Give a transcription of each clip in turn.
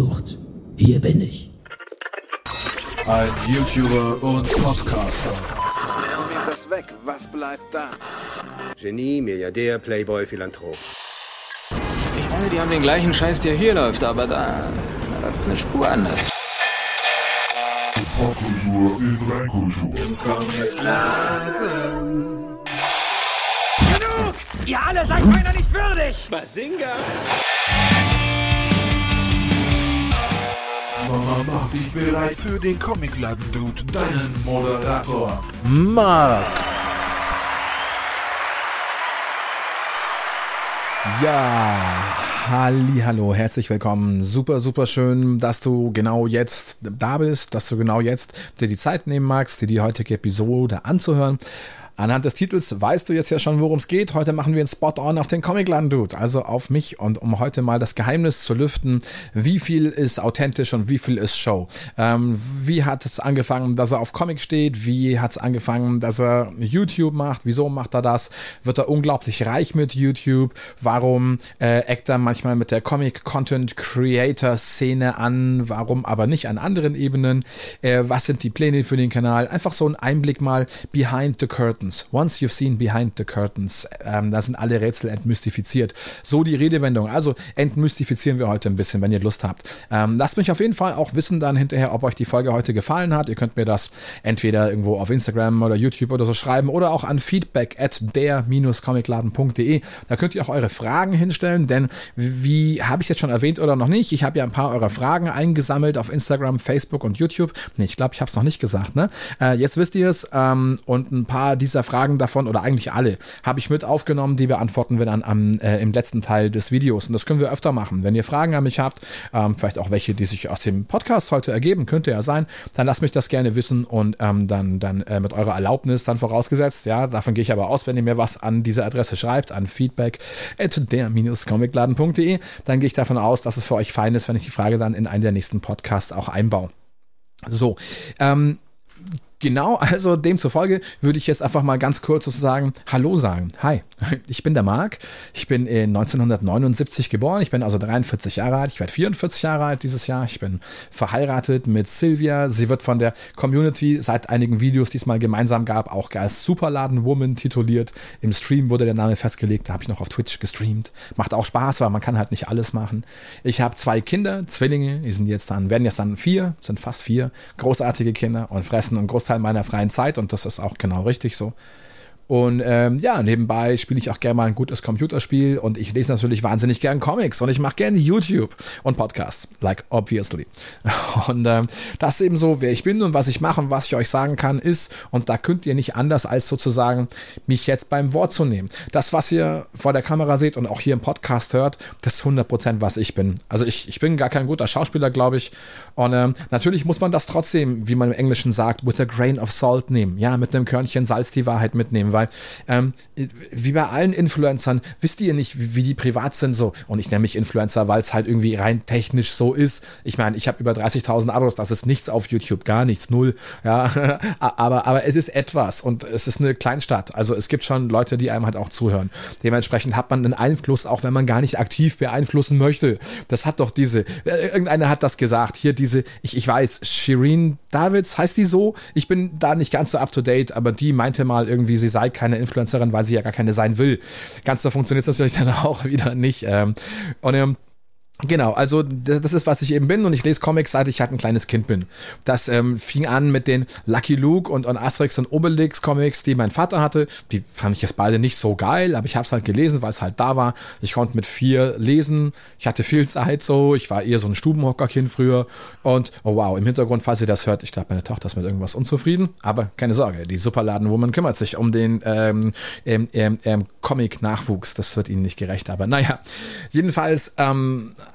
gesucht. Hier bin ich. Ein YouTuber und Podcaster. das weg, was bleibt da? Genie, Milliardär, Playboy, Philanthrop. Ich meine, die haben den gleichen Scheiß, der hier läuft, aber da, da läuft's eine Spur anders. Popkultur in Reinkultur. Genug! Ihr alle seid meiner nicht würdig! Basinga! Mama, mach dich bereit für den Comicladen-Dude, deinen Moderator. Mark. Ja, halli, hallo, herzlich willkommen. Super, super schön, dass du genau jetzt da bist, dass du genau jetzt dir die Zeit nehmen magst, dir die heutige Episode anzuhören. Anhand des Titels weißt du jetzt ja schon, worum es geht. Heute machen wir einen Spot-on auf den Comicland Dude, also auf mich und um heute mal das Geheimnis zu lüften, wie viel ist authentisch und wie viel ist Show. Ähm, wie hat es angefangen, dass er auf Comic steht? Wie hat es angefangen, dass er YouTube macht? Wieso macht er das? Wird er unglaublich reich mit YouTube? Warum äh, eckt er manchmal mit der Comic-Content-Creator-Szene an? Warum aber nicht an anderen Ebenen? Äh, was sind die Pläne für den Kanal? Einfach so ein Einblick mal behind the curtains. Once you've seen behind the curtains. Ähm, da sind alle Rätsel entmystifiziert. So die Redewendung. Also entmystifizieren wir heute ein bisschen, wenn ihr Lust habt. Ähm, lasst mich auf jeden Fall auch wissen dann hinterher, ob euch die Folge heute gefallen hat. Ihr könnt mir das entweder irgendwo auf Instagram oder YouTube oder so schreiben oder auch an feedback at der-comicladen.de. Da könnt ihr auch eure Fragen hinstellen, denn wie habe ich jetzt schon erwähnt oder noch nicht? Ich habe ja ein paar eurer Fragen eingesammelt auf Instagram, Facebook und YouTube. Nee, ich glaube, ich habe es noch nicht gesagt. Ne? Äh, jetzt wisst ihr es ähm, und ein paar dieser Fragen davon oder eigentlich alle habe ich mit aufgenommen, die beantworten wir dann am, äh, im letzten Teil des Videos und das können wir öfter machen. Wenn ihr Fragen an mich habt, ähm, vielleicht auch welche, die sich aus dem Podcast heute ergeben, könnte ja sein, dann lasst mich das gerne wissen und ähm, dann, dann äh, mit eurer Erlaubnis dann vorausgesetzt, ja, davon gehe ich aber aus, wenn ihr mir was an diese Adresse schreibt, an feedback at der-comicladen.de, dann gehe ich davon aus, dass es für euch fein ist, wenn ich die Frage dann in einen der nächsten Podcasts auch einbaue. So, ähm, Genau, also demzufolge würde ich jetzt einfach mal ganz kurz sozusagen Hallo sagen. Hi, ich bin der Marc. Ich bin in 1979 geboren. Ich bin also 43 Jahre alt. Ich werde 44 Jahre alt dieses Jahr. Ich bin verheiratet mit Silvia. Sie wird von der Community seit einigen Videos, die es mal gemeinsam gab, auch als Superladen Woman tituliert. Im Stream wurde der Name festgelegt. Da habe ich noch auf Twitch gestreamt. Macht auch Spaß, weil man kann halt nicht alles machen. Ich habe zwei Kinder, Zwillinge. Die sind jetzt dann, werden jetzt dann vier, sind fast vier. Großartige Kinder und fressen einen Großteil meiner freien Zeit und das ist auch genau richtig so. Und ähm, ja, nebenbei spiele ich auch gerne mal ein gutes Computerspiel und ich lese natürlich wahnsinnig gern Comics und ich mache gerne YouTube und Podcasts, like obviously. Und ähm, das ist eben so, wer ich bin und was ich mache und was ich euch sagen kann, ist, und da könnt ihr nicht anders als sozusagen mich jetzt beim Wort zu nehmen. Das, was ihr vor der Kamera seht und auch hier im Podcast hört, das ist 100% was ich bin. Also ich, ich bin gar kein guter Schauspieler, glaube ich. Und ähm, natürlich muss man das trotzdem, wie man im Englischen sagt, with a grain of salt nehmen. Ja, mit einem Körnchen Salz die Wahrheit mitnehmen, weil weil ähm, wie bei allen Influencern wisst ihr nicht, wie, wie die privat sind so. Und ich nenne mich Influencer, weil es halt irgendwie rein technisch so ist. Ich meine, ich habe über 30.000 Abos, das ist nichts auf YouTube, gar nichts, null. Ja, aber, aber es ist etwas und es ist eine Kleinstadt. Also es gibt schon Leute, die einem halt auch zuhören. Dementsprechend hat man einen Einfluss, auch wenn man gar nicht aktiv beeinflussen möchte. Das hat doch diese, äh, irgendeiner hat das gesagt, hier diese, ich, ich weiß, Shireen Davids, heißt die so? Ich bin da nicht ganz so up to date, aber die meinte mal irgendwie, sie sei keine Influencerin, weil sie ja gar keine sein will. Ganz so funktioniert es natürlich dann auch wieder nicht. Ähm, und ähm, Genau, also das ist, was ich eben bin und ich lese Comics, seit ich halt ein kleines Kind bin. Das ähm, fing an mit den Lucky Luke und, und Asterix und Obelix Comics, die mein Vater hatte. Die fand ich jetzt beide nicht so geil, aber ich habe es halt gelesen, weil es halt da war. Ich konnte mit vier lesen. Ich hatte viel Zeit so. Ich war eher so ein Stubenhockerkind früher. Und oh wow, im Hintergrund, falls ihr das hört, ich glaube, meine Tochter ist mit irgendwas unzufrieden. Aber keine Sorge, die Superladen-Woman kümmert sich um den ähm, ähm, ähm, ähm Comic-Nachwuchs. Das wird ihnen nicht gerecht. Aber naja, jedenfalls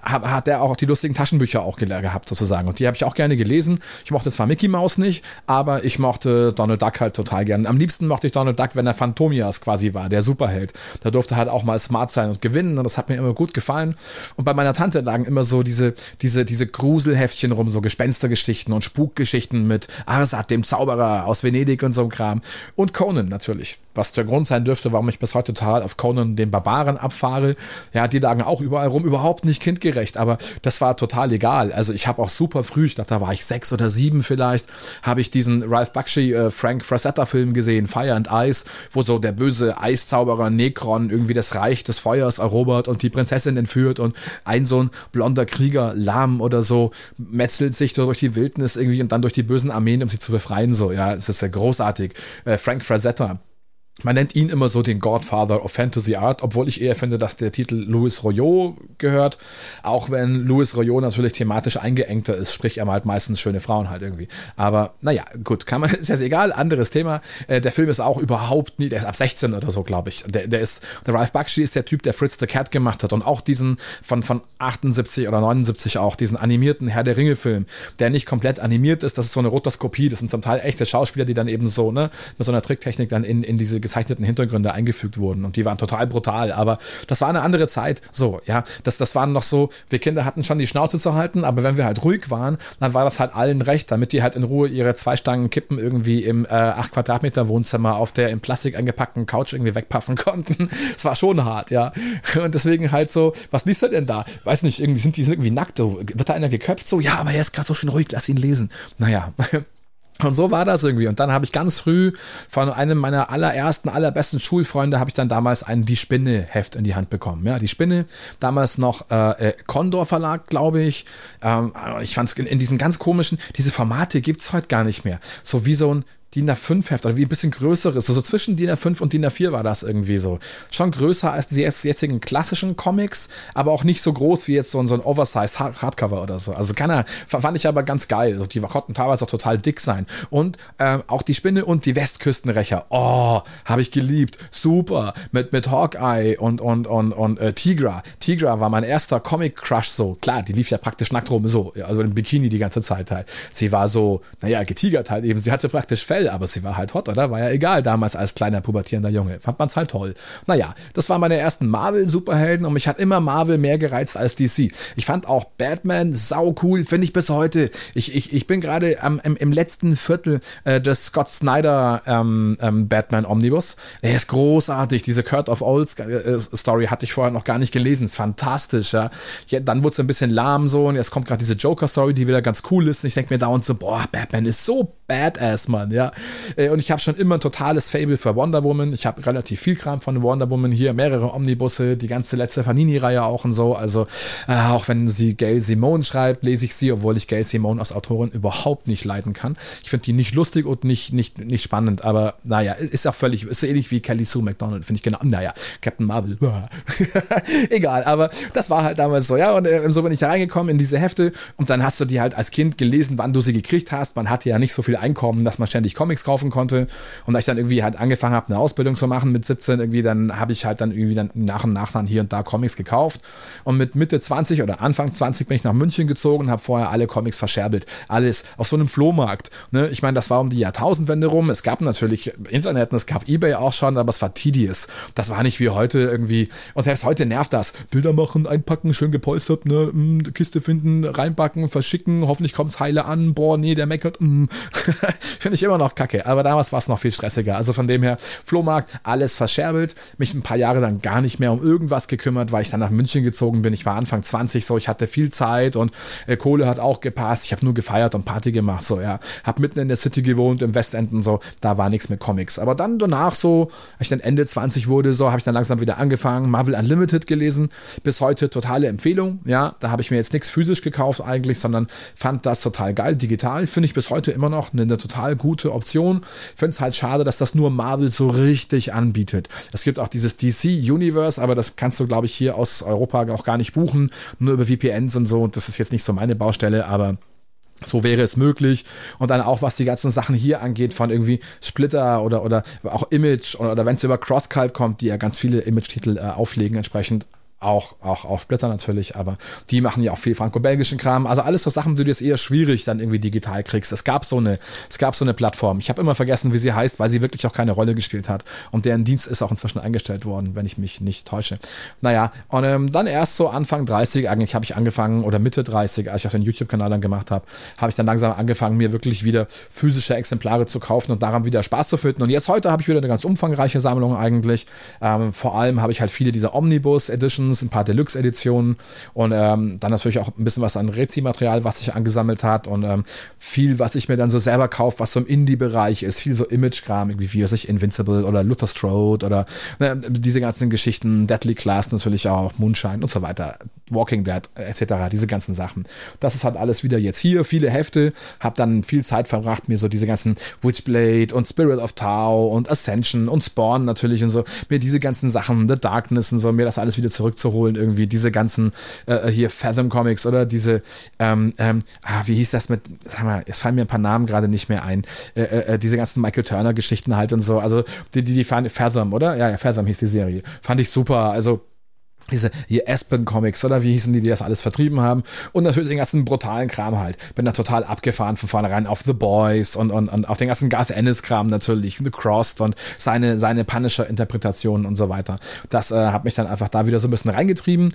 hat er auch die lustigen Taschenbücher auch gehabt sozusagen. Und die habe ich auch gerne gelesen. Ich mochte zwar Mickey Mouse nicht, aber ich mochte Donald Duck halt total gerne. Am liebsten mochte ich Donald Duck, wenn er Phantomias quasi war, der Superheld. Da durfte halt auch mal smart sein und gewinnen und das hat mir immer gut gefallen. Und bei meiner Tante lagen immer so diese, diese, diese Gruselheftchen rum, so Gespenstergeschichten und Spukgeschichten mit Arsat, dem Zauberer aus Venedig und so ein Kram. Und Conan natürlich was der Grund sein dürfte, warum ich bis heute total auf Conan den Barbaren abfahre. Ja, die lagen auch überall rum, überhaupt nicht kindgerecht, aber das war total egal. Also ich habe auch super früh, ich dachte, da war ich sechs oder sieben vielleicht, habe ich diesen Ralph Bakshi äh, Frank Frazetta Film gesehen, Fire and Ice, wo so der böse Eiszauberer Necron irgendwie das Reich des Feuers erobert und die Prinzessin entführt und ein so ein blonder Krieger, Lahm oder so, metzelt sich durch die Wildnis irgendwie und dann durch die bösen Armeen, um sie zu befreien. So, ja, es ist ja großartig. Äh, Frank Frazetta, man nennt ihn immer so den Godfather of Fantasy Art, obwohl ich eher finde, dass der Titel Louis Royot gehört. Auch wenn Louis Royot natürlich thematisch eingeengter ist, sprich er malt meistens schöne Frauen halt irgendwie. Aber naja, gut, kann man, ist jetzt egal, anderes Thema. Äh, der Film ist auch überhaupt nie, der ist ab 16 oder so, glaube ich. Der, der ist, der Ralph Bakshi ist der Typ, der Fritz the Cat gemacht hat und auch diesen von, von 78 oder 79 auch, diesen animierten Herr der Ringe Film, der nicht komplett animiert ist, das ist so eine Rotoskopie, das sind zum Teil echte Schauspieler, die dann eben so, ne, mit so einer Tricktechnik dann in, in diese gezeichneten Hintergründe eingefügt wurden und die waren total brutal, aber das war eine andere Zeit, so, ja, das, das waren noch so, wir Kinder hatten schon die Schnauze zu halten, aber wenn wir halt ruhig waren, dann war das halt allen recht, damit die halt in Ruhe ihre zwei Stangen Kippen irgendwie im äh, 8 Quadratmeter Wohnzimmer auf der in Plastik eingepackten Couch irgendwie wegpaffen konnten. Es war schon hart, ja. Und deswegen halt so, was liest er denn da? Weiß nicht, irgendwie sind die sind irgendwie nackt, wird da einer geköpft? So, ja, aber er ist gerade so schön ruhig, lass ihn lesen. Naja, und so war das irgendwie. Und dann habe ich ganz früh von einem meiner allerersten, allerbesten Schulfreunde habe ich dann damals ein Die Spinne Heft in die Hand bekommen. Ja, Die Spinne, damals noch äh, Condor Verlag, glaube ich. Ähm, ich fand es in, in, diesen ganz komischen, diese Formate gibt's heute gar nicht mehr. So wie so ein DIN A5 Heft oder wie ein bisschen größeres, so, so zwischen DIN A5 und DIN A4 war das irgendwie so. Schon größer als die jetzigen klassischen Comics, aber auch nicht so groß wie jetzt so, ein, so ein Oversize Hardcover oder so. Also keiner, fand ich aber ganz geil. Also die konnten teilweise auch total dick sein. Und äh, auch die Spinne und die Westküstenrächer. Oh, habe ich geliebt. Super. Mit, mit Hawkeye und, und, und, und äh, Tigra. Tigra war mein erster Comic-Crush so. Klar, die lief ja praktisch nackt rum, so. Also im Bikini die ganze Zeit halt. Sie war so, naja, getigert halt eben. Sie hatte praktisch Fell, aber sie war halt hot, oder? War ja egal damals als kleiner pubertierender Junge. Fand man's halt toll. Naja, das waren meine ersten Marvel-Superhelden und mich hat immer Marvel mehr gereizt als DC. Ich fand auch Batman sau cool, finde ich bis heute. Ich, ich, ich bin gerade im, im letzten Viertel äh, des Scott Snyder ähm, ähm, Batman Omnibus. Der ist großartig. Diese Kurt of Olds äh, Story hatte ich vorher noch gar nicht gelesen. Ist fantastisch, ja. ja dann wurde es ein bisschen lahm so und jetzt kommt gerade diese Joker Story, die wieder ganz cool ist. Und ich denke mir dauernd so, boah, Batman ist so badass, Mann, ja. Äh, und ich habe schon immer ein totales Fable für Wonder Woman. Ich habe relativ viel Kram von Wonder Woman hier, mehrere Omnibusse, die ganze letzte Fanini-Reihe auch und so. Also äh, auch wenn sie Gail Simone schreibt, lese ich sie, obwohl ich Gail Simone als Autorin überhaupt nicht leiden kann. Ich finde die nicht lustig und nicht, nicht, nicht spannend, aber naja, ist auch völlig, ist ähnlich wie Kelly Sue McDonald, finde ich genau. Naja, Captain Marvel. Egal, aber das war halt damals so, ja. Und äh, so bin ich da reingekommen in diese Hefte und dann hast du die halt als Kind gelesen, wann du sie gekriegt hast. Man hatte ja nicht so viel Einkommen, dass man ständig Comics kaufen konnte. Und da ich dann irgendwie halt angefangen habe, eine Ausbildung zu machen mit 17 irgendwie, dann habe ich halt dann irgendwie dann nach und nach dann hier und da Comics gekauft. Und mit Mitte 20 oder Anfang 20 bin ich nach München gezogen, habe vorher alle Comics verscherbelt. Alles auf so einem Flohmarkt. Ne? Ich meine, das war um die Jahrtausendwende rum. Es gab natürlich Internet und es gab Ebay auch schon, aber es war tedious. Das war nicht wie heute irgendwie. Und selbst heute nervt das. Bilder machen, einpacken, schön gepolstert, ne? Hm, Kiste finden, reinpacken, verschicken, hoffentlich kommt es heile an. Boah, nee, der meckert. Hm. Finde ich immer noch kacke. Aber damals war es noch viel stressiger. Also von dem her, Flohmarkt, alles verscherbelt. Mich ein paar Jahre dann gar nicht mehr um irgendwas gekümmert, weil ich dann nach München gezogen bin. Ich war Anfang 20 so, ich hatte viel Zeit und äh, Kohle hat auch gepasst. Ich habe nur gefeiert und Party gemacht, so, ja. Hab mitten in der City gewohnt, im Westenden, so. Da war nichts mit Comics. Aber dann danach so, als ich dann Ende 20 wurde, so, habe ich dann langsam wieder angefangen. Marvel Unlimited gelesen. Bis heute totale Empfehlung, ja. Da habe ich mir jetzt nichts physisch gekauft eigentlich, sondern fand das total geil. Digital finde ich bis heute immer noch eine, eine total gute Option. Finde es halt schade, dass das nur Marvel so richtig anbietet. Es gibt auch dieses DC Universe, aber das kannst du, glaube ich, hier aus Europa auch gar nicht buchen, nur über VPNs und so. Das ist jetzt nicht so meine Baustelle, aber so wäre es möglich. Und dann auch, was die ganzen Sachen hier angeht, von irgendwie Splitter oder, oder auch Image oder, oder wenn es über CrossCult kommt, die ja ganz viele Image-Titel äh, auflegen entsprechend auch, auch, auch Splitter natürlich, aber die machen ja auch viel franco-belgischen Kram. Also alles so Sachen, die du jetzt eher schwierig dann irgendwie digital kriegst. Es gab so eine, es gab so eine Plattform. Ich habe immer vergessen, wie sie heißt, weil sie wirklich auch keine Rolle gespielt hat. Und deren Dienst ist auch inzwischen eingestellt worden, wenn ich mich nicht täusche. Naja, und ähm, dann erst so Anfang 30, eigentlich habe ich angefangen, oder Mitte 30, als ich auch den YouTube-Kanal dann gemacht habe, habe ich dann langsam angefangen, mir wirklich wieder physische Exemplare zu kaufen und daran wieder Spaß zu finden. Und jetzt heute habe ich wieder eine ganz umfangreiche Sammlung eigentlich. Ähm, vor allem habe ich halt viele dieser Omnibus Editions, ein paar Deluxe-Editionen und ähm, dann natürlich auch ein bisschen was an Rezi-Material, was sich angesammelt hat und ähm, viel, was ich mir dann so selber kaufe, was so im Indie-Bereich ist, viel so Image-Kram, wie was ich Invincible oder Luther Strode oder ne, diese ganzen Geschichten, Deadly Class natürlich auch, Moonshine und so weiter, Walking Dead etc., diese ganzen Sachen. Das ist halt alles wieder jetzt hier, viele Hefte, habe dann viel Zeit verbracht, mir so diese ganzen Witchblade und Spirit of Tau und Ascension und Spawn natürlich und so, mir diese ganzen Sachen, The Darkness und so, mir das alles wieder zurückzuholen, irgendwie diese ganzen äh, hier Fathom Comics oder diese, ähm, ähm, ah, wie hieß das mit, sag mal, es fallen mir ein paar Namen gerade nicht mehr ein, äh, äh, äh diese ganzen Michael Turner Geschichten halt und so, also die, die, die Fathom, oder? Ja, ja, Fathom hieß die Serie. Fand ich super, also diese hier Aspen Comics oder wie hießen die, die das alles vertrieben haben und natürlich den ganzen brutalen Kram halt. Bin da total abgefahren von vornherein auf The Boys und, und, und auf den ganzen Garth Ennis Kram natürlich, The Crossed und seine, seine Punisher Interpretationen und so weiter. Das äh, hat mich dann einfach da wieder so ein bisschen reingetrieben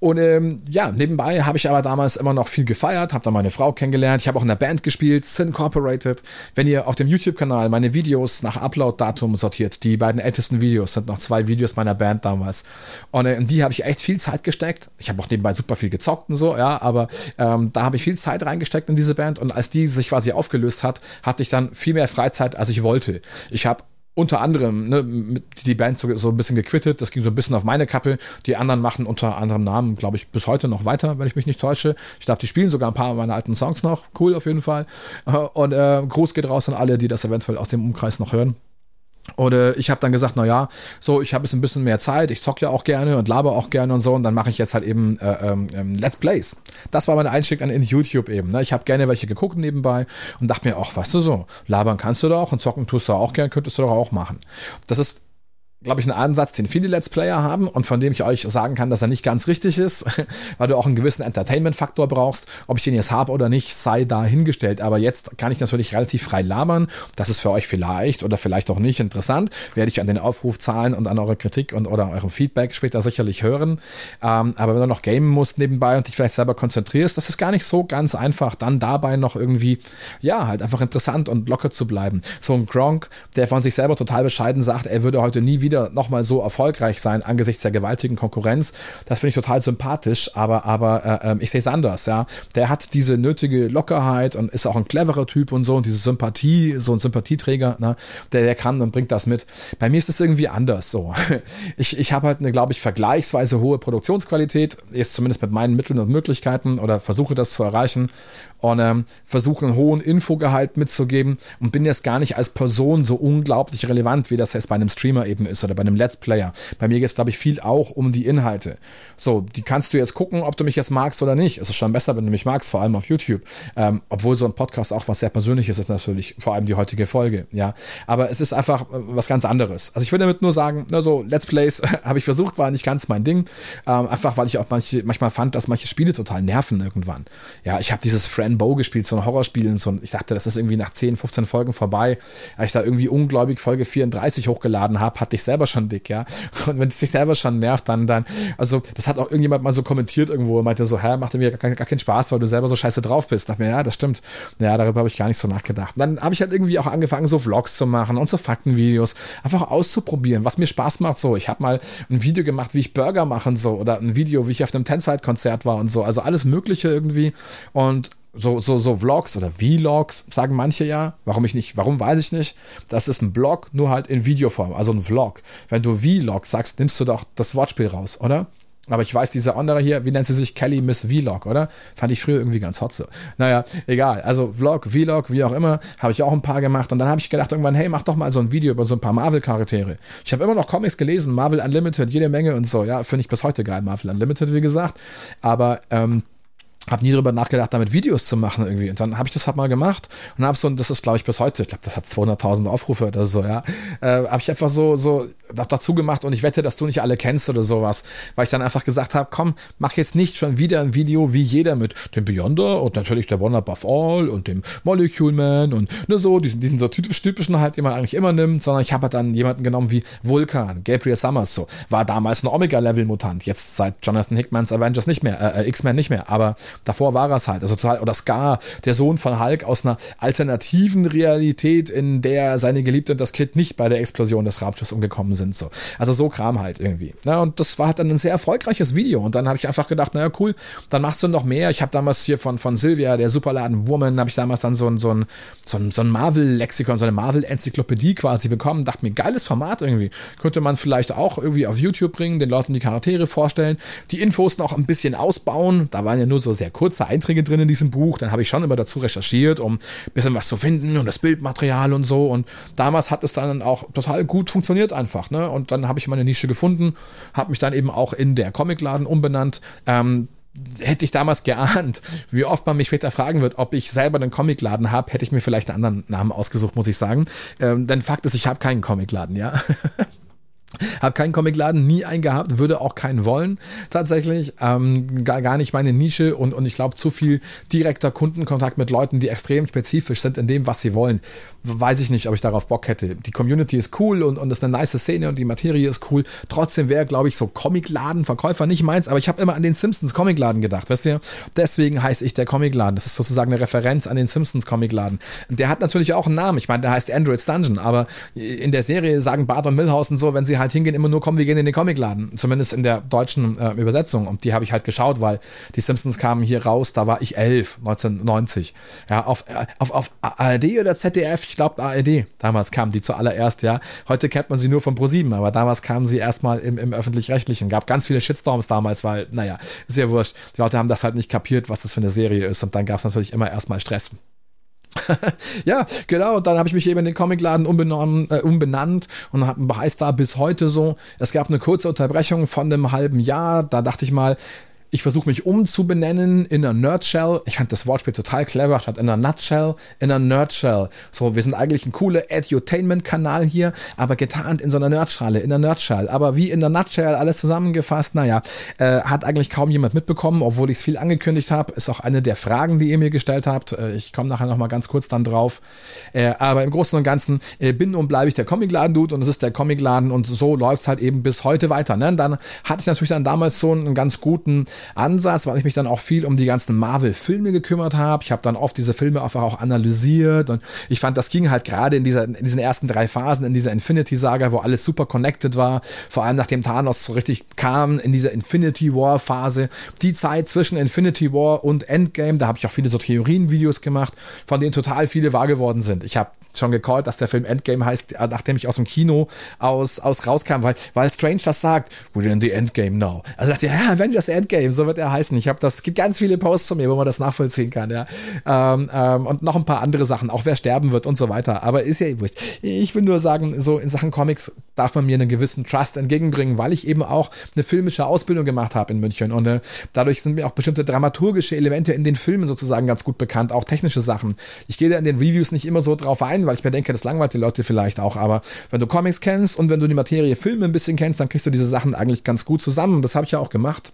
und ähm, ja, nebenbei habe ich aber damals immer noch viel gefeiert, habe da meine Frau kennengelernt. Ich habe auch in der Band gespielt, Sin Corporated. Wenn ihr auf dem YouTube-Kanal meine Videos nach Upload-Datum sortiert, die beiden ältesten Videos sind noch zwei Videos meiner Band damals. Und äh, in die habe ich echt viel Zeit gesteckt. Ich habe auch nebenbei super viel gezockt und so, ja, aber ähm, da habe ich viel Zeit reingesteckt in diese Band. Und als die sich quasi aufgelöst hat, hatte ich dann viel mehr Freizeit, als ich wollte. Ich habe unter anderem ne, die Band so, so ein bisschen gequittet. Das ging so ein bisschen auf meine Kappe. Die anderen machen unter anderem Namen, glaube ich, bis heute noch weiter, wenn ich mich nicht täusche. Ich glaube, die spielen sogar ein paar meiner alten Songs noch. Cool auf jeden Fall. Äh, und äh, Gruß geht raus an alle, die das eventuell aus dem Umkreis noch hören. Und äh, ich habe dann gesagt, na ja, so ich habe jetzt ein bisschen mehr Zeit, ich zock ja auch gerne und laber auch gerne und so und dann mache ich jetzt halt eben äh, ähm, ähm, Let's Plays. Das war mein Einstieg dann in YouTube eben. Ne? Ich habe gerne welche geguckt nebenbei und dachte mir, ach, weißt du so, labern kannst du doch und zocken tust du auch gern, könntest du doch auch machen. Das ist glaube ich, ein Ansatz, den viele Let's Player haben und von dem ich euch sagen kann, dass er nicht ganz richtig ist, weil du auch einen gewissen Entertainment-Faktor brauchst. Ob ich den jetzt habe oder nicht, sei dahingestellt. Aber jetzt kann ich natürlich relativ frei labern. Das ist für euch vielleicht oder vielleicht auch nicht interessant. Werde ich an den Aufrufzahlen und an eure Kritik und oder eurem Feedback später sicherlich hören. Ähm, aber wenn du noch gamen musst nebenbei und dich vielleicht selber konzentrierst, das ist gar nicht so ganz einfach, dann dabei noch irgendwie, ja, halt einfach interessant und locker zu bleiben. So ein Gronk, der von sich selber total bescheiden sagt, er würde heute nie wieder wieder nochmal so erfolgreich sein angesichts der gewaltigen Konkurrenz. Das finde ich total sympathisch, aber, aber äh, ähm, ich sehe es anders, ja. Der hat diese nötige Lockerheit und ist auch ein cleverer Typ und so und diese Sympathie, so ein Sympathieträger, ne, der, der kann und bringt das mit. Bei mir ist es irgendwie anders so. Ich, ich habe halt eine, glaube ich, vergleichsweise hohe Produktionsqualität, jetzt zumindest mit meinen Mitteln und Möglichkeiten oder versuche das zu erreichen und ähm, versuche einen hohen Infogehalt mitzugeben und bin jetzt gar nicht als Person so unglaublich relevant, wie das jetzt bei einem Streamer eben ist oder bei einem Let's Player. Bei mir geht es, glaube ich, viel auch um die Inhalte. So, die kannst du jetzt gucken, ob du mich jetzt magst oder nicht. Es ist schon besser, wenn du mich magst, vor allem auf YouTube. Ähm, obwohl so ein Podcast auch was sehr Persönliches ist, natürlich, vor allem die heutige Folge, ja. Aber es ist einfach äh, was ganz anderes. Also ich will damit nur sagen, ne, so Let's Plays habe ich versucht, war nicht ganz mein Ding. Ähm, einfach, weil ich auch manche, manchmal fand, dass manche Spiele total nerven irgendwann. Ja, ich habe dieses Friend Bow gespielt, so ein Horrorspiel. So ein, ich dachte, das ist irgendwie nach 10, 15 Folgen vorbei. Als ich da irgendwie ungläubig Folge 34 hochgeladen habe, hatte ich selber schon dick, ja. Und wenn es sich selber schon nervt, dann, dann, also das hat auch irgendjemand mal so kommentiert irgendwo und meinte so, hä, macht mir gar, gar keinen Spaß, weil du selber so scheiße drauf bist. Da dachte mir, ja, das stimmt. Ja, darüber habe ich gar nicht so nachgedacht. Und dann habe ich halt irgendwie auch angefangen, so Vlogs zu machen und so Faktenvideos, einfach auszuprobieren, was mir Spaß macht. So, ich habe mal ein Video gemacht, wie ich Burger mache und so, oder ein Video, wie ich auf einem Tenside-Konzert war und so. Also alles Mögliche irgendwie. Und so, so, so Vlogs oder Vlogs, sagen manche ja. Warum ich nicht, warum weiß ich nicht. Das ist ein Blog, nur halt in Videoform, also ein Vlog. Wenn du Vlog sagst, nimmst du doch das Wortspiel raus, oder? Aber ich weiß, diese andere hier, wie nennt sie sich? Kelly Miss Vlog, oder? Fand ich früher irgendwie ganz hot so. Naja, egal. Also Vlog, Vlog, wie auch immer, habe ich auch ein paar gemacht. Und dann habe ich gedacht irgendwann, hey, mach doch mal so ein Video über so ein paar Marvel-Charaktere. Ich habe immer noch Comics gelesen, Marvel Unlimited, jede Menge und so. Ja, finde ich bis heute geil, Marvel Unlimited, wie gesagt. Aber, ähm, habe nie darüber nachgedacht, damit Videos zu machen irgendwie. Und dann habe ich das halt mal gemacht und habe so, und das ist glaube ich bis heute, ich glaube, das hat 200.000 Aufrufe oder so, ja, äh, habe ich einfach so, so dazu gemacht und ich wette, dass du nicht alle kennst oder sowas, weil ich dann einfach gesagt habe, komm, mach jetzt nicht schon wieder ein Video wie jeder mit dem Beyonder und natürlich der One Above All und dem Molecule Man und ne so, diesen, diesen so typischen halt, den man eigentlich immer nimmt, sondern ich habe halt dann jemanden genommen wie Vulkan, Gabriel Summers so, war damals ein Omega-Level-Mutant, jetzt seit Jonathan Hickmans Avengers nicht mehr, äh, äh X-Men nicht mehr, aber davor war es halt, also oder Scar, der Sohn von Hulk aus einer alternativen Realität, in der seine Geliebte und das Kind nicht bei der Explosion des Raumschiffs umgekommen sind, so. Also so Kram halt irgendwie. Na, und das war halt dann ein sehr erfolgreiches Video und dann habe ich einfach gedacht, naja, cool, dann machst du noch mehr. Ich habe damals hier von, von Sylvia, der Superladen Woman, habe ich damals dann so ein, so ein, so ein, so ein Marvel-Lexikon, so eine Marvel-Enzyklopädie quasi bekommen. Dachte mir, geiles Format irgendwie. Könnte man vielleicht auch irgendwie auf YouTube bringen, den Leuten die Charaktere vorstellen, die Infos noch ein bisschen ausbauen. Da waren ja nur so sehr kurze Einträge drin in diesem Buch. Dann habe ich schon immer dazu recherchiert, um ein bisschen was zu finden und das Bildmaterial und so. Und damals hat es dann auch total gut funktioniert einfach. Ne? Und dann habe ich meine Nische gefunden, habe mich dann eben auch in der Comicladen umbenannt. Ähm, hätte ich damals geahnt, wie oft man mich später fragen wird, ob ich selber einen Comicladen habe, hätte ich mir vielleicht einen anderen Namen ausgesucht, muss ich sagen. Ähm, denn Fakt ist, ich habe keinen Comicladen, ja. Hab keinen Comicladen, nie einen gehabt, würde auch keinen wollen, tatsächlich. Ähm, gar, gar nicht meine Nische und, und ich glaube, zu viel direkter Kundenkontakt mit Leuten, die extrem spezifisch sind in dem, was sie wollen weiß ich nicht, ob ich darauf Bock hätte. Die Community ist cool und, und ist eine nice Szene und die Materie ist cool. Trotzdem wäre, glaube ich, so Comicladen, Verkäufer nicht meins, aber ich habe immer an den Simpsons Comicladen gedacht, weißt du? Deswegen heiße ich der Comicladen. Das ist sozusagen eine Referenz an den Simpsons Comicladen. Der hat natürlich auch einen Namen. Ich meine, der heißt Android's Dungeon, aber in der Serie sagen Bart und Milhouse und so, wenn sie halt hingehen, immer nur kommen, wir gehen in den Comicladen. Zumindest in der deutschen äh, Übersetzung. Und die habe ich halt geschaut, weil die Simpsons kamen hier raus, da war ich elf, 1990. Ja, auf, äh, auf, auf ARD oder ZDF, ich glaube ARD. Damals kam die zuallererst, ja. Heute kennt man sie nur von ProSieben, aber damals kamen sie erstmal im, im Öffentlich-Rechtlichen. Gab ganz viele Shitstorms damals, weil, naja, ist ja wurscht. Die Leute haben das halt nicht kapiert, was das für eine Serie ist. Und dann gab es natürlich immer erstmal Stress. ja, genau. Und dann habe ich mich eben in den Comicladen umbenannt, äh, umbenannt und heißt da bis heute so. Es gab eine kurze Unterbrechung von einem halben Jahr. Da dachte ich mal, ich versuche mich umzubenennen in a Nerdshell. Ich fand das Wortspiel total clever, statt in a Nutshell, in a Nerdshell. So, wir sind eigentlich ein cooler Edutainment-Kanal hier, aber getarnt in so einer Nerdschale, in a Nerdshell. Aber wie in der Nutshell alles zusammengefasst, naja, äh, hat eigentlich kaum jemand mitbekommen, obwohl ich es viel angekündigt habe. Ist auch eine der Fragen, die ihr mir gestellt habt. Äh, ich komme nachher nochmal ganz kurz dann drauf. Äh, aber im Großen und Ganzen äh, bin und bleibe ich der Comicladen-Dude und es ist der Comicladen und so läuft es halt eben bis heute weiter. Ne? dann hatte ich natürlich dann damals so einen ganz guten Ansatz, weil ich mich dann auch viel um die ganzen Marvel-Filme gekümmert habe. Ich habe dann oft diese Filme einfach auch analysiert und ich fand, das ging halt gerade in, in diesen ersten drei Phasen, in dieser Infinity-Saga, wo alles super connected war, vor allem nachdem Thanos so richtig kam, in dieser Infinity War-Phase, die Zeit zwischen Infinity War und Endgame, da habe ich auch viele so Theorien-Videos gemacht, von denen total viele wahr geworden sind. Ich habe schon gecallt, dass der Film Endgame heißt, äh, nachdem ich aus dem Kino aus, aus rauskam, weil, weil Strange das sagt, we're in the Endgame now. Also dachte ich, ja, Avengers Endgame, so wird er heißen. Ich habe das, es gibt ganz viele Posts von mir, wo man das nachvollziehen kann, ja. Ähm, ähm, und noch ein paar andere Sachen, auch wer sterben wird und so weiter. Aber ist ja eh wurscht. Ich will nur sagen, so in Sachen Comics darf man mir einen gewissen Trust entgegenbringen, weil ich eben auch eine filmische Ausbildung gemacht habe in München. Und äh, dadurch sind mir auch bestimmte dramaturgische Elemente in den Filmen sozusagen ganz gut bekannt, auch technische Sachen. Ich gehe da in den Reviews nicht immer so drauf ein, weil ich mir denke, das langweilt die Leute vielleicht auch. Aber wenn du Comics kennst und wenn du die Materie Filme ein bisschen kennst, dann kriegst du diese Sachen eigentlich ganz gut zusammen. Das habe ich ja auch gemacht.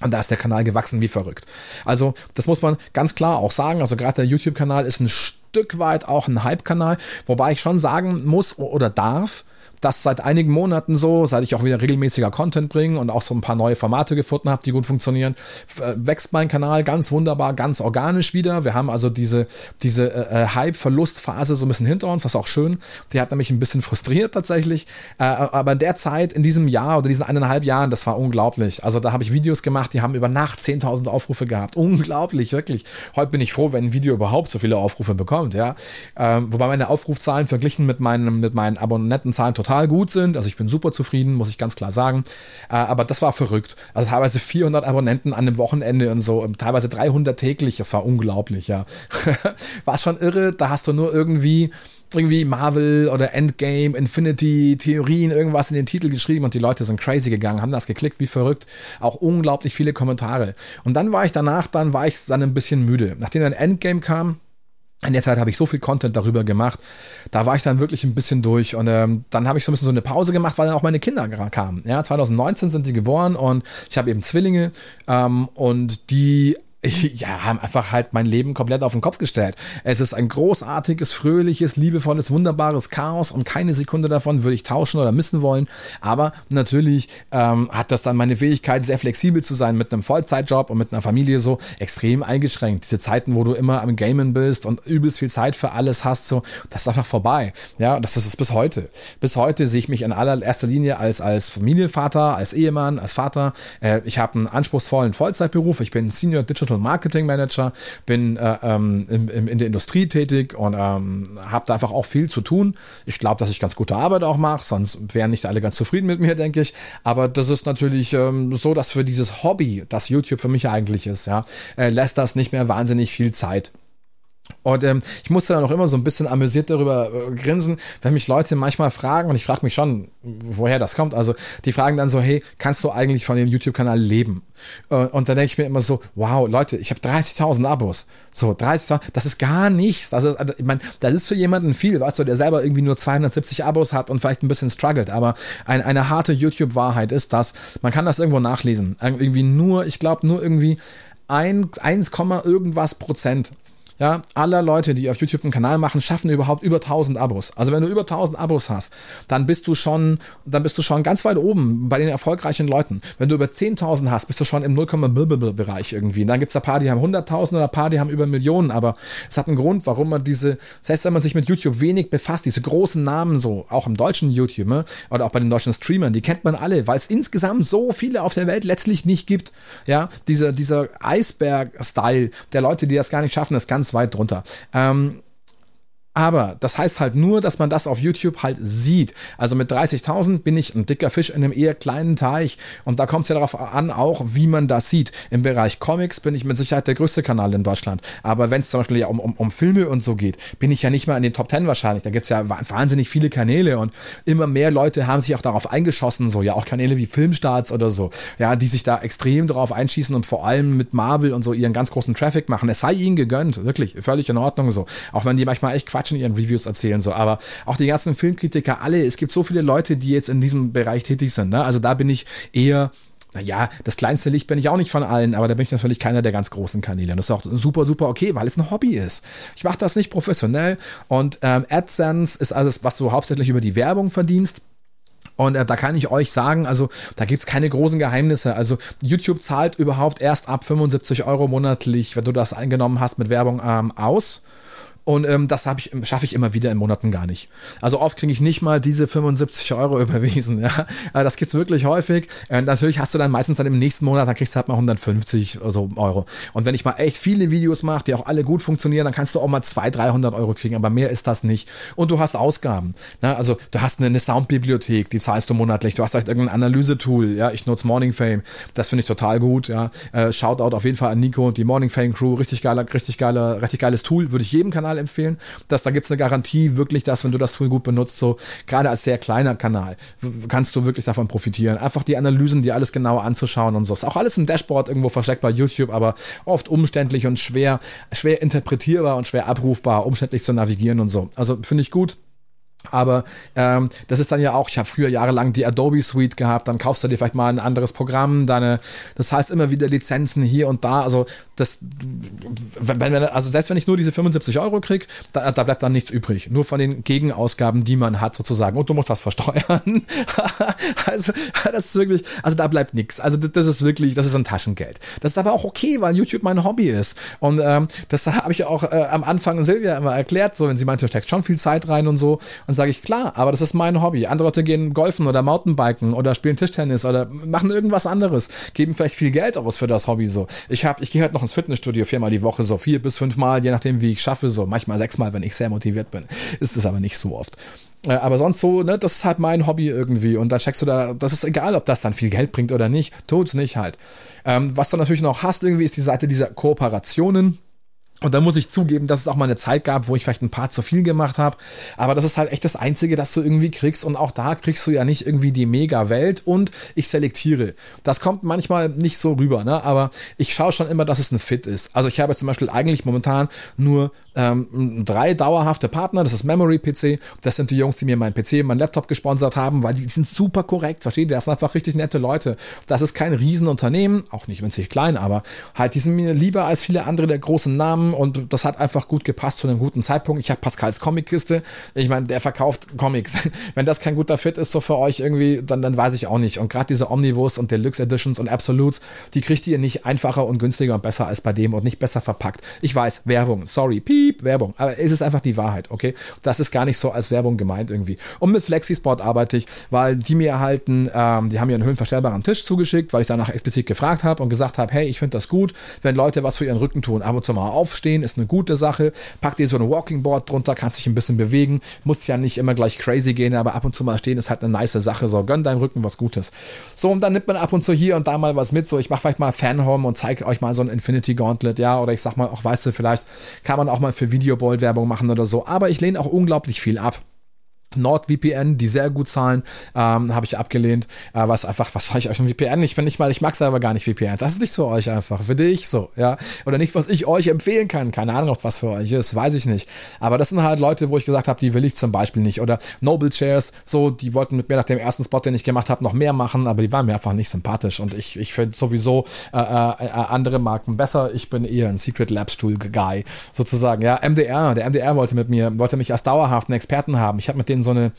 Und da ist der Kanal gewachsen wie verrückt. Also, das muss man ganz klar auch sagen. Also, gerade der YouTube-Kanal ist ein Stück weit auch ein Hype-Kanal, wobei ich schon sagen muss oder darf, das seit einigen Monaten so, seit ich auch wieder regelmäßiger Content bringe und auch so ein paar neue Formate gefunden habe, die gut funktionieren, äh, wächst mein Kanal ganz wunderbar, ganz organisch wieder. Wir haben also diese, diese äh, äh, Hype-Verlustphase so ein bisschen hinter uns, das ist auch schön. Die hat nämlich ein bisschen frustriert tatsächlich. Äh, aber in der Zeit, in diesem Jahr oder diesen eineinhalb Jahren, das war unglaublich. Also da habe ich Videos gemacht, die haben über Nacht 10.000 Aufrufe gehabt. Unglaublich, wirklich. Heute bin ich froh, wenn ein Video überhaupt so viele Aufrufe bekommt, ja. Ähm, wobei meine Aufrufzahlen verglichen mit meinen, mit meinen Abonnentenzahlen total total gut sind. Also ich bin super zufrieden, muss ich ganz klar sagen. Äh, aber das war verrückt. Also teilweise 400 Abonnenten an einem Wochenende und so, teilweise 300 täglich. Das war unglaublich, ja. war schon irre. Da hast du nur irgendwie irgendwie Marvel oder Endgame, Infinity, Theorien, irgendwas in den Titel geschrieben und die Leute sind crazy gegangen, haben das geklickt wie verrückt. Auch unglaublich viele Kommentare. Und dann war ich danach, dann war ich dann ein bisschen müde. Nachdem dann Endgame kam, in der Zeit habe ich so viel Content darüber gemacht. Da war ich dann wirklich ein bisschen durch und ähm, dann habe ich so ein bisschen so eine Pause gemacht, weil dann auch meine Kinder kamen. Ja, 2019 sind die geboren und ich habe eben Zwillinge ähm, und die ja, haben einfach halt mein Leben komplett auf den Kopf gestellt. Es ist ein großartiges, fröhliches, liebevolles, wunderbares Chaos und keine Sekunde davon würde ich tauschen oder missen wollen. Aber natürlich ähm, hat das dann meine Fähigkeit, sehr flexibel zu sein mit einem Vollzeitjob und mit einer Familie so extrem eingeschränkt. Diese Zeiten, wo du immer am Gamen bist und übelst viel Zeit für alles hast, so, das ist einfach vorbei. Ja, und das ist es bis heute. Bis heute sehe ich mich in allererster Linie als, als Familienvater, als Ehemann, als Vater. Äh, ich habe einen anspruchsvollen Vollzeitberuf. Ich bin Senior Digital Digital Marketing Manager, bin äh, ähm, in, in, der Industrie tätig und ähm, habe da einfach auch viel zu tun. Ich glaube, dass ich ganz gute Arbeit auch mache, sonst wären nicht alle ganz zufrieden mit mir, denke ich. Aber das ist natürlich ähm, so, dass für dieses Hobby, das YouTube für mich eigentlich ist, ja, äh, lässt das nicht mehr wahnsinnig viel Zeit. Und ähm, ich musste dann auch immer so ein bisschen amüsiert darüber äh, grinsen, wenn mich Leute manchmal fragen, und ich frage mich schon, woher das kommt. Also die fragen dann so, hey, kannst du eigentlich von dem YouTube-Kanal leben? Äh, und dann denke ich mir immer so, wow, Leute, ich habe 30.000 Abos. So, 30.000, das ist gar nichts. Das ist, also, ich meine, das ist für jemanden viel, weißt du, der selber irgendwie nur 270 Abos hat und vielleicht ein bisschen struggelt. Aber ein, eine harte YouTube-Wahrheit ist das, man kann das irgendwo nachlesen. Irgendwie nur, ich glaube, nur irgendwie 1, 1, irgendwas Prozent ja, aller Leute, die auf YouTube einen Kanal machen, schaffen überhaupt über 1000 Abos. Also wenn du über 1000 Abos hast, dann bist du schon, dann bist du schon ganz weit oben bei den erfolgreichen Leuten. Wenn du über 10.000 hast, bist du schon im 0, Bereich irgendwie. Und dann gibt's ein paar, die haben 100.000 oder ein paar, die haben über Millionen. Aber es hat einen Grund, warum man diese, selbst wenn man sich mit YouTube wenig befasst, diese großen Namen so, auch im deutschen YouTube oder auch bei den deutschen Streamern, die kennt man alle, weil es insgesamt so viele auf der Welt letztlich nicht gibt. Ja, dieser, dieser Eisberg-Style der Leute, die das gar nicht schaffen, ist ganz ganz weit drunter. Ähm, aber das heißt halt nur, dass man das auf YouTube halt sieht. Also mit 30.000 bin ich ein dicker Fisch in einem eher kleinen Teich. Und da kommt es ja darauf an, auch wie man das sieht. Im Bereich Comics bin ich mit Sicherheit der größte Kanal in Deutschland. Aber wenn es zum Beispiel ja um, um, um Filme und so geht, bin ich ja nicht mal in den Top 10 wahrscheinlich. Da gibt es ja wahnsinnig viele Kanäle und immer mehr Leute haben sich auch darauf eingeschossen. So, ja, auch Kanäle wie Filmstarts oder so. Ja, die sich da extrem darauf einschießen und vor allem mit Marvel und so ihren ganz großen Traffic machen. Es sei ihnen gegönnt. Wirklich. Völlig in Ordnung so. Auch wenn die manchmal echt Quatsch Quatsch in ihren Reviews erzählen, so. Aber auch die ganzen Filmkritiker, alle, es gibt so viele Leute, die jetzt in diesem Bereich tätig sind, ne? Also da bin ich eher naja, das kleinste Licht bin ich auch nicht von allen, aber da bin ich natürlich keiner der ganz großen Kanäle. Und das ist auch super, super okay, weil es ein Hobby ist. Ich mache das nicht professionell und ähm, AdSense ist alles, was du hauptsächlich über die Werbung verdienst. Und äh, da kann ich euch sagen, also da gibt's keine großen Geheimnisse. Also YouTube zahlt überhaupt erst ab 75 Euro monatlich, wenn du das eingenommen hast mit Werbung ähm, aus. Und ähm, das ich, schaffe ich immer wieder in Monaten gar nicht. Also oft kriege ich nicht mal diese 75 Euro überwiesen. Ja? Das gibt's wirklich häufig. Äh, natürlich hast du dann meistens dann im nächsten Monat, dann kriegst du halt mal 150 so Euro. Und wenn ich mal echt viele Videos mache, die auch alle gut funktionieren, dann kannst du auch mal 200, 300 Euro kriegen. Aber mehr ist das nicht. Und du hast Ausgaben. Ne? Also du hast eine, eine Soundbibliothek, die zahlst du monatlich. Du hast vielleicht irgendein Analysetool. Ja, ich nutze Morning Fame. Das finde ich total gut. Ja, äh, Shoutout auf jeden Fall an Nico und die Morning Fame Crew. Richtig geiler, richtig geiler, richtig geiles Tool. Würde ich jedem Kanal Kanal empfehlen. Dass da gibt es eine Garantie, wirklich, dass wenn du das Tool gut benutzt, so gerade als sehr kleiner Kanal, kannst du wirklich davon profitieren. Einfach die Analysen, die alles genau anzuschauen und so. Ist auch alles im Dashboard irgendwo versteckt bei YouTube, aber oft umständlich und schwer, schwer interpretierbar und schwer abrufbar, umständlich zu navigieren und so. Also finde ich gut. Aber ähm, das ist dann ja auch, ich habe früher jahrelang die Adobe Suite gehabt, dann kaufst du dir vielleicht mal ein anderes Programm, deine, das heißt immer wieder Lizenzen hier und da. Also das, wenn, also selbst wenn ich nur diese 75 Euro kriege, da, da bleibt dann nichts übrig. Nur von den Gegenausgaben, die man hat sozusagen. Und du musst das versteuern. also das ist wirklich, also da bleibt nichts. Also das, das, ist wirklich, das ist ein Taschengeld. Das ist aber auch okay, weil YouTube mein Hobby ist. Und ähm, das habe ich auch äh, am Anfang Silvia immer erklärt, so wenn sie meinte, steckt schon viel Zeit rein und so. Und sage ich, klar, aber das ist mein Hobby. Andere Leute gehen golfen oder Mountainbiken oder spielen Tischtennis oder machen irgendwas anderes, geben vielleicht viel Geld aus für das Hobby so. Ich habe, ich gehe halt noch ins Fitnessstudio viermal die Woche, so vier bis fünfmal, je nachdem, wie ich schaffe, so manchmal sechsmal, wenn ich sehr motiviert bin. Ist es aber nicht so oft. Äh, aber sonst so, ne, das ist halt mein Hobby irgendwie. Und dann checkst du da, das ist egal, ob das dann viel Geld bringt oder nicht. Tut's nicht halt. Ähm, was du natürlich noch hast irgendwie, ist die Seite dieser Kooperationen. Und da muss ich zugeben, dass es auch mal eine Zeit gab, wo ich vielleicht ein paar zu viel gemacht habe. Aber das ist halt echt das Einzige, das du irgendwie kriegst. Und auch da kriegst du ja nicht irgendwie die Mega-Welt. Und ich selektiere. Das kommt manchmal nicht so rüber, ne? Aber ich schaue schon immer, dass es ein Fit ist. Also ich habe zum Beispiel eigentlich momentan nur ähm, drei dauerhafte Partner. Das ist Memory PC. Das sind die Jungs, die mir meinen PC meinen Laptop gesponsert haben, weil die sind super korrekt. Versteht ihr? Das sind einfach richtig nette Leute. Das ist kein Riesenunternehmen. Auch nicht winzig klein, aber halt, die sind mir lieber als viele andere der großen Namen und das hat einfach gut gepasst zu einem guten Zeitpunkt. Ich habe Pascals Comic-Kiste. Ich meine, der verkauft Comics. Wenn das kein guter Fit ist, so für euch irgendwie, dann, dann weiß ich auch nicht. Und gerade diese Omnibus und Deluxe Editions und Absolutes, die kriegt ihr nicht einfacher und günstiger und besser als bei dem und nicht besser verpackt. Ich weiß, Werbung, sorry, piep, Werbung. Aber es ist einfach die Wahrheit, okay? Das ist gar nicht so als Werbung gemeint irgendwie. Und mit Flexisport arbeite ich, weil die mir erhalten, ähm, die haben mir einen höhenverstellbaren Tisch zugeschickt, weil ich danach explizit gefragt habe und gesagt habe, hey, ich finde das gut, wenn Leute was für ihren Rücken tun, ab und zu mal aufstehen stehen, ist eine gute Sache. Pack dir so ein Walking Board drunter, kannst dich ein bisschen bewegen. Muss ja nicht immer gleich crazy gehen, aber ab und zu mal stehen ist halt eine nice Sache. So, gönn deinem Rücken was Gutes. So, und dann nimmt man ab und zu hier und da mal was mit. So, ich mache vielleicht mal Fanhome und zeige euch mal so ein Infinity Gauntlet, ja, oder ich sag mal auch, weißt du, vielleicht kann man auch mal für Videoball Werbung machen oder so. Aber ich lehne auch unglaublich viel ab. NordVPN, die sehr gut zahlen, ähm, habe ich abgelehnt. Äh, was einfach, was soll ich euch ein VPN? Ich finde nicht mal, ich mag selber gar nicht VPN. Das ist nicht für euch einfach, für dich so, ja. Oder nicht, was ich euch empfehlen kann. Keine Ahnung, ob was für euch ist, weiß ich nicht. Aber das sind halt Leute, wo ich gesagt habe, die will ich zum Beispiel nicht. Oder Noble Shares, so, die wollten mit mir nach dem ersten Spot, den ich gemacht habe, noch mehr machen, aber die waren mir einfach nicht sympathisch. Und ich, ich finde sowieso äh, äh, andere Marken besser. Ich bin eher ein Secret Lab Stuhl Guy, sozusagen. Ja, MDR, der MDR wollte mit mir, wollte mich als dauerhaften Experten haben. Ich habe mit denen so eine,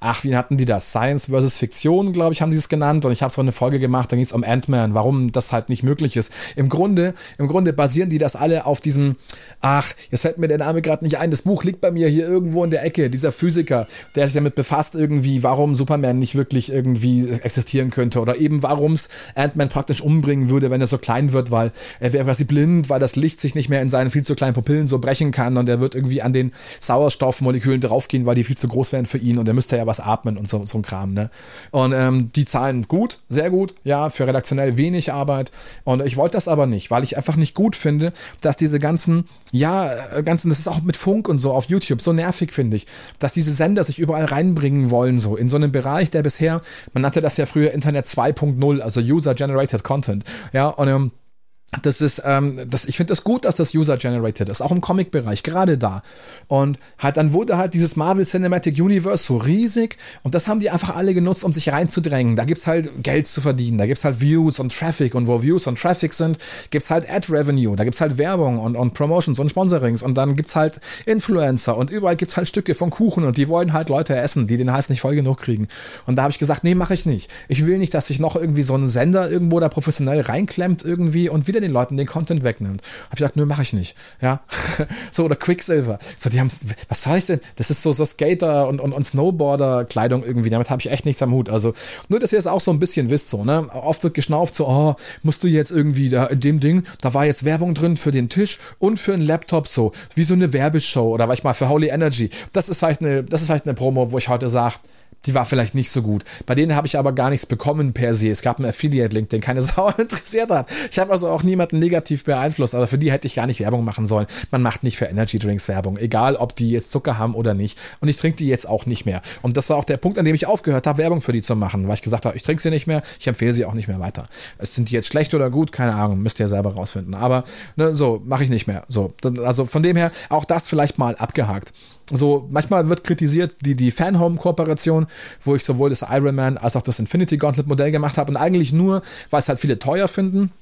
ach, wie hatten die das? Science versus Fiktion, glaube ich, haben die es genannt. Und ich habe so eine Folge gemacht, da ging es um Ant-Man, warum das halt nicht möglich ist. Im Grunde, im Grunde basieren die das alle auf diesem, ach, jetzt fällt mir der Name gerade nicht ein. Das Buch liegt bei mir hier irgendwo in der Ecke. Dieser Physiker, der sich damit befasst, irgendwie, warum Superman nicht wirklich irgendwie existieren könnte. Oder eben, warum es Ant-Man praktisch umbringen würde, wenn er so klein wird, weil er wäre quasi blind, weil das Licht sich nicht mehr in seinen viel zu kleinen Pupillen so brechen kann und er wird irgendwie an den Sauerstoffmolekülen draufgehen, weil die viel zu groß wären für ihn und er müsste ja was atmen und so, so ein Kram, ne? Und ähm, die zahlen gut, sehr gut, ja, für redaktionell wenig Arbeit. Und ich wollte das aber nicht, weil ich einfach nicht gut finde, dass diese ganzen, ja, äh, ganzen, das ist auch mit Funk und so auf YouTube so nervig, finde ich, dass diese Sender sich überall reinbringen wollen, so in so einem Bereich, der bisher, man nannte das ja früher Internet 2.0, also User-Generated Content, ja, und ähm, das ist, ähm, das, ich finde das gut, dass das User-Generated ist, auch im Comic-Bereich, gerade da. Und halt, dann wurde halt dieses Marvel Cinematic Universe so riesig und das haben die einfach alle genutzt, um sich reinzudrängen. Da gibt's halt Geld zu verdienen, da gibt's halt Views und Traffic und wo Views und Traffic sind, gibt's halt Ad-Revenue, da gibt's halt Werbung und, und Promotions und Sponsorings und dann gibt's halt Influencer und überall gibt's halt Stücke von Kuchen und die wollen halt Leute essen, die den Hals nicht voll genug kriegen. Und da habe ich gesagt, nee, mache ich nicht. Ich will nicht, dass sich noch irgendwie so ein Sender irgendwo da professionell reinklemmt irgendwie und wieder wieder den Leuten den Content wegnimmt. Hab ich gesagt, nö, mache ich nicht. Ja. so, oder Quicksilver. So, die haben, was soll ich denn? Das ist so, so Skater und, und, und Snowboarder-Kleidung irgendwie. Damit habe ich echt nichts am Hut. Also, nur, dass ihr das auch so ein bisschen wisst, so, ne? Oft wird geschnauft, so, oh, musst du jetzt irgendwie da in dem Ding, da war jetzt Werbung drin für den Tisch und für einen Laptop, so, wie so eine Werbeshow oder war ich mal für Holy Energy. Das ist vielleicht eine, das ist vielleicht eine Promo, wo ich heute sage, die war vielleicht nicht so gut. Bei denen habe ich aber gar nichts bekommen per se. Es gab einen Affiliate-Link, den keine Sau interessiert hat. Ich habe also auch niemanden negativ beeinflusst, aber für die hätte ich gar nicht Werbung machen sollen. Man macht nicht für Energy Drinks Werbung, egal ob die jetzt Zucker haben oder nicht. Und ich trinke die jetzt auch nicht mehr. Und das war auch der Punkt, an dem ich aufgehört habe, Werbung für die zu machen, weil ich gesagt habe, ich trinke sie nicht mehr, ich empfehle sie auch nicht mehr weiter. Sind die jetzt schlecht oder gut? Keine Ahnung, müsst ihr selber rausfinden. Aber ne, so, mache ich nicht mehr. So, also von dem her, auch das vielleicht mal abgehakt so manchmal wird kritisiert die, die Fanhome-Kooperation, wo ich sowohl das Iron Man als auch das Infinity Gauntlet-Modell gemacht habe und eigentlich nur, weil es halt viele teuer finden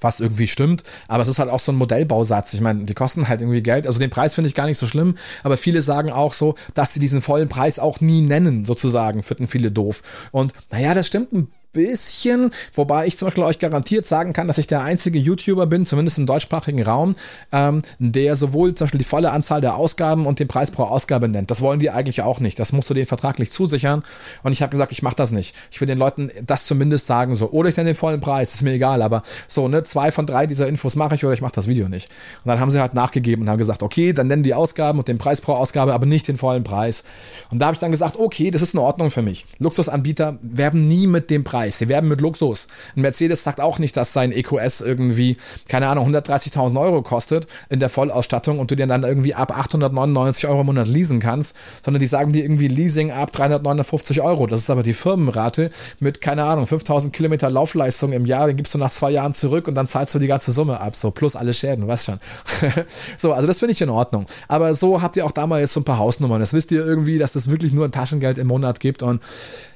was irgendwie stimmt, aber es ist halt auch so ein Modellbausatz. Ich meine, die kosten halt irgendwie Geld. Also den Preis finde ich gar nicht so schlimm, aber viele sagen auch so, dass sie diesen vollen Preis auch nie nennen, sozusagen, finden viele doof. Und naja, das stimmt ein bisschen, wobei ich zum Beispiel euch garantiert sagen kann, dass ich der einzige YouTuber bin, zumindest im deutschsprachigen Raum, ähm, der sowohl zum Beispiel die volle Anzahl der Ausgaben und den Preis pro Ausgabe nennt. Das wollen die eigentlich auch nicht. Das musst du denen vertraglich zusichern. Und ich habe gesagt, ich mache das nicht. Ich will den Leuten das zumindest sagen so. Oder ich nenne den vollen Preis, ist mir egal. Aber so, ne, zwei von drei dieser Infos mache ich oder ich mache das Video nicht. Und dann haben sie halt nachgegeben und haben gesagt, okay, dann nennen die Ausgaben und den Preis pro Ausgabe, aber nicht den vollen Preis. Und da habe ich dann gesagt, okay, das ist in Ordnung für mich. Luxusanbieter werben nie mit dem Preis Preis. Die werben mit Luxus. Ein Mercedes sagt auch nicht, dass sein EQS irgendwie, keine Ahnung, 130.000 Euro kostet in der Vollausstattung und du den dann irgendwie ab 899 Euro im Monat leasen kannst, sondern die sagen dir irgendwie Leasing ab 359 Euro. Das ist aber die Firmenrate mit, keine Ahnung, 5000 Kilometer Laufleistung im Jahr. Den gibst du nach zwei Jahren zurück und dann zahlst du die ganze Summe ab. So plus alle Schäden, weißt schon. so, also das finde ich in Ordnung. Aber so habt ihr auch damals so ein paar Hausnummern. Das wisst ihr irgendwie, dass das wirklich nur ein Taschengeld im Monat gibt und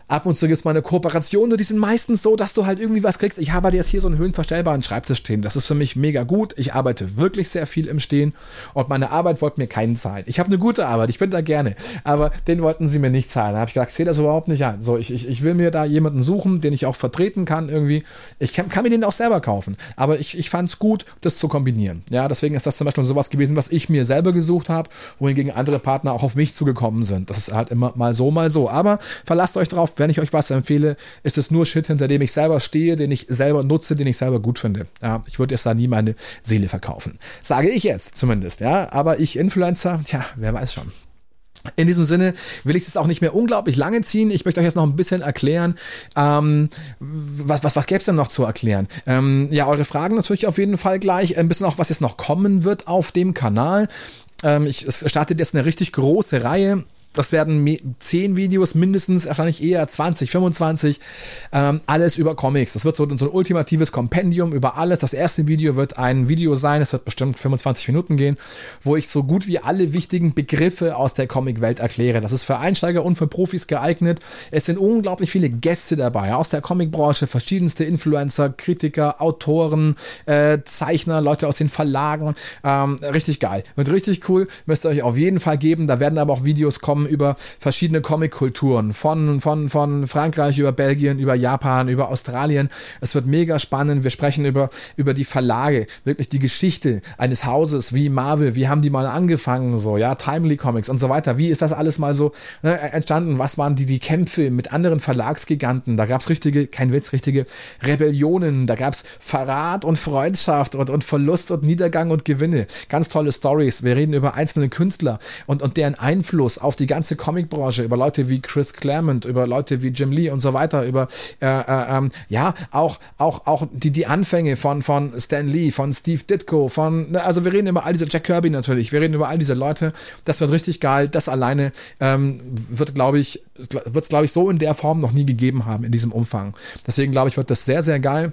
Ab und zu gibt es mal eine Kooperation, nur die sind meistens so, dass du halt irgendwie was kriegst. Ich habe jetzt hier so einen höhenverstellbaren Schreibtisch stehen. Das ist für mich mega gut. Ich arbeite wirklich sehr viel im Stehen und meine Arbeit wollte mir keinen zahlen. Ich habe eine gute Arbeit, ich bin da gerne, aber den wollten sie mir nicht zahlen. Da habe ich gesagt, ich sehe das überhaupt nicht an. So, ich, ich, ich will mir da jemanden suchen, den ich auch vertreten kann irgendwie. Ich kann, kann mir den auch selber kaufen, aber ich, ich fand es gut, das zu kombinieren. Ja, deswegen ist das zum Beispiel sowas gewesen, was ich mir selber gesucht habe, wohingegen andere Partner auch auf mich zugekommen sind. Das ist halt immer mal so, mal so. Aber verlasst euch drauf, wenn ich euch was empfehle, ist es nur Shit, hinter dem ich selber stehe, den ich selber nutze, den ich selber gut finde. Ja, ich würde jetzt da nie meine Seele verkaufen. Sage ich jetzt zumindest, ja. Aber ich Influencer, tja, wer weiß schon. In diesem Sinne will ich es auch nicht mehr unglaublich lange ziehen. Ich möchte euch jetzt noch ein bisschen erklären. Ähm, was was, was gäbe es denn noch zu erklären? Ähm, ja, eure Fragen natürlich auf jeden Fall gleich. Ein bisschen auch, was jetzt noch kommen wird auf dem Kanal. Ähm, ich, es startet jetzt eine richtig große Reihe das werden 10 Videos mindestens, wahrscheinlich eher 20, 25. Ähm, alles über Comics. Das wird so, so, ein ultimatives Kompendium über alles. Das erste Video wird ein Video sein, es wird bestimmt 25 Minuten gehen, wo ich so gut wie alle wichtigen Begriffe aus der Comicwelt erkläre. Das ist für Einsteiger und für Profis geeignet. Es sind unglaublich viele Gäste dabei aus der Comicbranche, verschiedenste Influencer, Kritiker, Autoren, äh, Zeichner, Leute aus den Verlagen. Ähm, richtig geil. Wird richtig cool. Müsst ihr euch auf jeden Fall geben. Da werden aber auch Videos kommen über verschiedene Comic-Kulturen, von, von, von Frankreich über Belgien, über Japan, über Australien. Es wird mega spannend. Wir sprechen über, über die Verlage, wirklich die Geschichte eines Hauses wie Marvel. Wie haben die mal angefangen, so, ja, Timely Comics und so weiter. Wie ist das alles mal so ne, entstanden? Was waren die, die Kämpfe mit anderen Verlagsgiganten? Da gab es richtige, kein Witz, richtige Rebellionen. Da gab es Verrat und Freundschaft und, und Verlust und Niedergang und Gewinne. Ganz tolle Stories. Wir reden über einzelne Künstler und, und deren Einfluss auf die ganze Comicbranche, über Leute wie Chris Claremont, über Leute wie Jim Lee und so weiter, über äh, äh, ähm, ja auch auch auch die die Anfänge von von Stan Lee, von Steve Ditko, von ne, also wir reden über all diese Jack Kirby natürlich, wir reden über all diese Leute. Das wird richtig geil. Das alleine ähm, wird glaube ich wird es glaube ich so in der Form noch nie gegeben haben in diesem Umfang. Deswegen glaube ich wird das sehr sehr geil.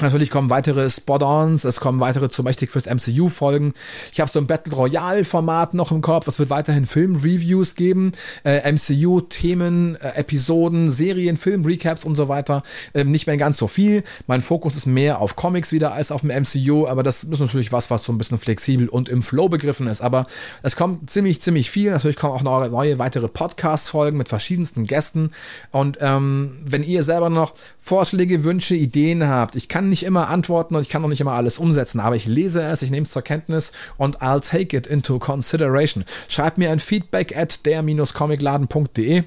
Natürlich kommen weitere Spot-ons, es kommen weitere zu mächtig fürs MCU folgen. Ich habe so ein Battle Royale Format noch im Kopf. Es wird weiterhin Film-Reviews geben, äh, MCU-Themen, äh, Episoden, Serien, Film-Recaps und so weiter. Ähm, nicht mehr ganz so viel. Mein Fokus ist mehr auf Comics wieder als auf dem MCU, aber das ist natürlich was, was so ein bisschen flexibel und im Flow begriffen ist. Aber es kommt ziemlich, ziemlich viel. Natürlich kommen auch noch neue weitere Podcast-Folgen mit verschiedensten Gästen. Und ähm, wenn ihr selber noch Vorschläge, Wünsche, Ideen habt, ich kann kann nicht immer antworten und ich kann auch nicht immer alles umsetzen, aber ich lese es, ich nehme es zur Kenntnis und I'll take it into consideration. Schreibt mir ein Feedback at der-comicladen.de.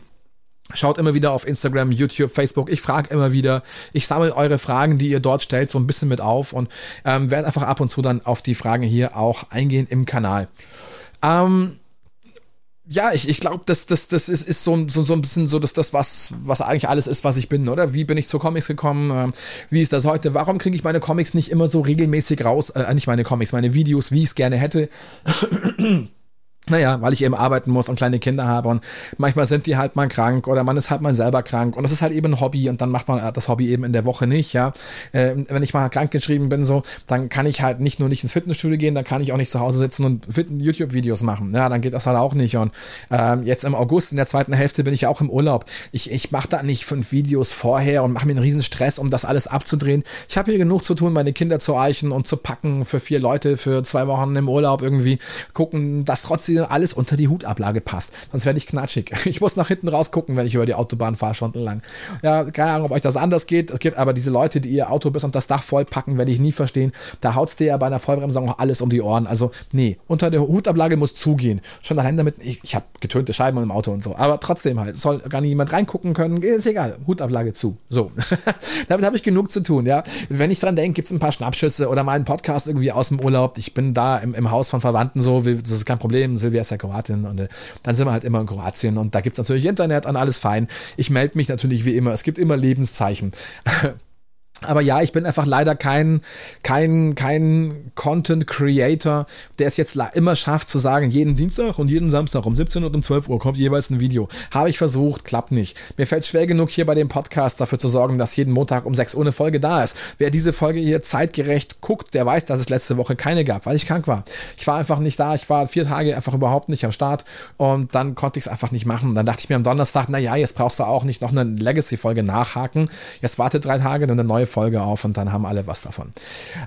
Schaut immer wieder auf Instagram, YouTube, Facebook. Ich frage immer wieder. Ich sammle eure Fragen, die ihr dort stellt, so ein bisschen mit auf und ähm, werde einfach ab und zu dann auf die Fragen hier auch eingehen im Kanal. Ähm, ja, ich, ich glaube, das, das, das ist, ist so, so, so ein bisschen so, dass das, was, was eigentlich alles ist, was ich bin, oder? Wie bin ich zu Comics gekommen? Ähm, wie ist das heute? Warum kriege ich meine Comics nicht immer so regelmäßig raus? Äh, nicht meine Comics, meine Videos, wie ich es gerne hätte. Naja, weil ich eben arbeiten muss und kleine Kinder habe und manchmal sind die halt mal krank oder man ist halt mal selber krank und das ist halt eben ein Hobby und dann macht man das Hobby eben in der Woche nicht, ja. Äh, wenn ich mal krank geschrieben bin, so, dann kann ich halt nicht nur nicht ins Fitnessstudio gehen, dann kann ich auch nicht zu Hause sitzen und YouTube-Videos machen. Ja, dann geht das halt auch nicht und ähm, jetzt im August, in der zweiten Hälfte bin ich auch im Urlaub. Ich, ich mache da nicht fünf Videos vorher und mache mir einen riesen Stress, um das alles abzudrehen. Ich habe hier genug zu tun, meine Kinder zu eichen und zu packen für vier Leute für zwei Wochen im Urlaub irgendwie gucken, dass trotzdem alles unter die Hutablage passt. Sonst werde ich knatschig. Ich muss nach hinten rausgucken, wenn ich über die Autobahn fahre, stundenlang. Ja, keine Ahnung, ob euch das anders geht. Es gibt aber diese Leute, die ihr Auto bis unter das Dach vollpacken, werde ich nie verstehen. Da haut's dir ja bei einer Vollbremsung auch alles um die Ohren. Also, nee, unter der Hutablage muss zugehen. Schon allein damit, ich, ich habe getönte Scheiben im Auto und so. Aber trotzdem halt, soll gar nicht jemand reingucken können. Ist egal, Hutablage zu. So. damit habe ich genug zu tun, ja. Wenn ich dran denke, gibt's ein paar Schnappschüsse oder mal einen Podcast irgendwie aus dem Urlaub. Ich bin da im, im Haus von Verwandten so, das ist kein Problem, Silvia ist ja Kroatin und äh, dann sind wir halt immer in Kroatien und da gibt's natürlich Internet und alles fein. Ich melde mich natürlich wie immer. Es gibt immer Lebenszeichen. Aber ja, ich bin einfach leider kein, kein, kein Content Creator, der es jetzt immer schafft zu sagen, jeden Dienstag und jeden Samstag um 17 und um 12 Uhr kommt jeweils ein Video. Habe ich versucht, klappt nicht. Mir fällt schwer genug hier bei dem Podcast dafür zu sorgen, dass jeden Montag um 6 Uhr eine Folge da ist. Wer diese Folge hier zeitgerecht guckt, der weiß, dass es letzte Woche keine gab, weil ich krank war. Ich war einfach nicht da. Ich war vier Tage einfach überhaupt nicht am Start und dann konnte ich es einfach nicht machen. Dann dachte ich mir am Donnerstag, na ja, jetzt brauchst du auch nicht noch eine Legacy-Folge nachhaken. Jetzt warte drei Tage und eine neue Folge auf und dann haben alle was davon.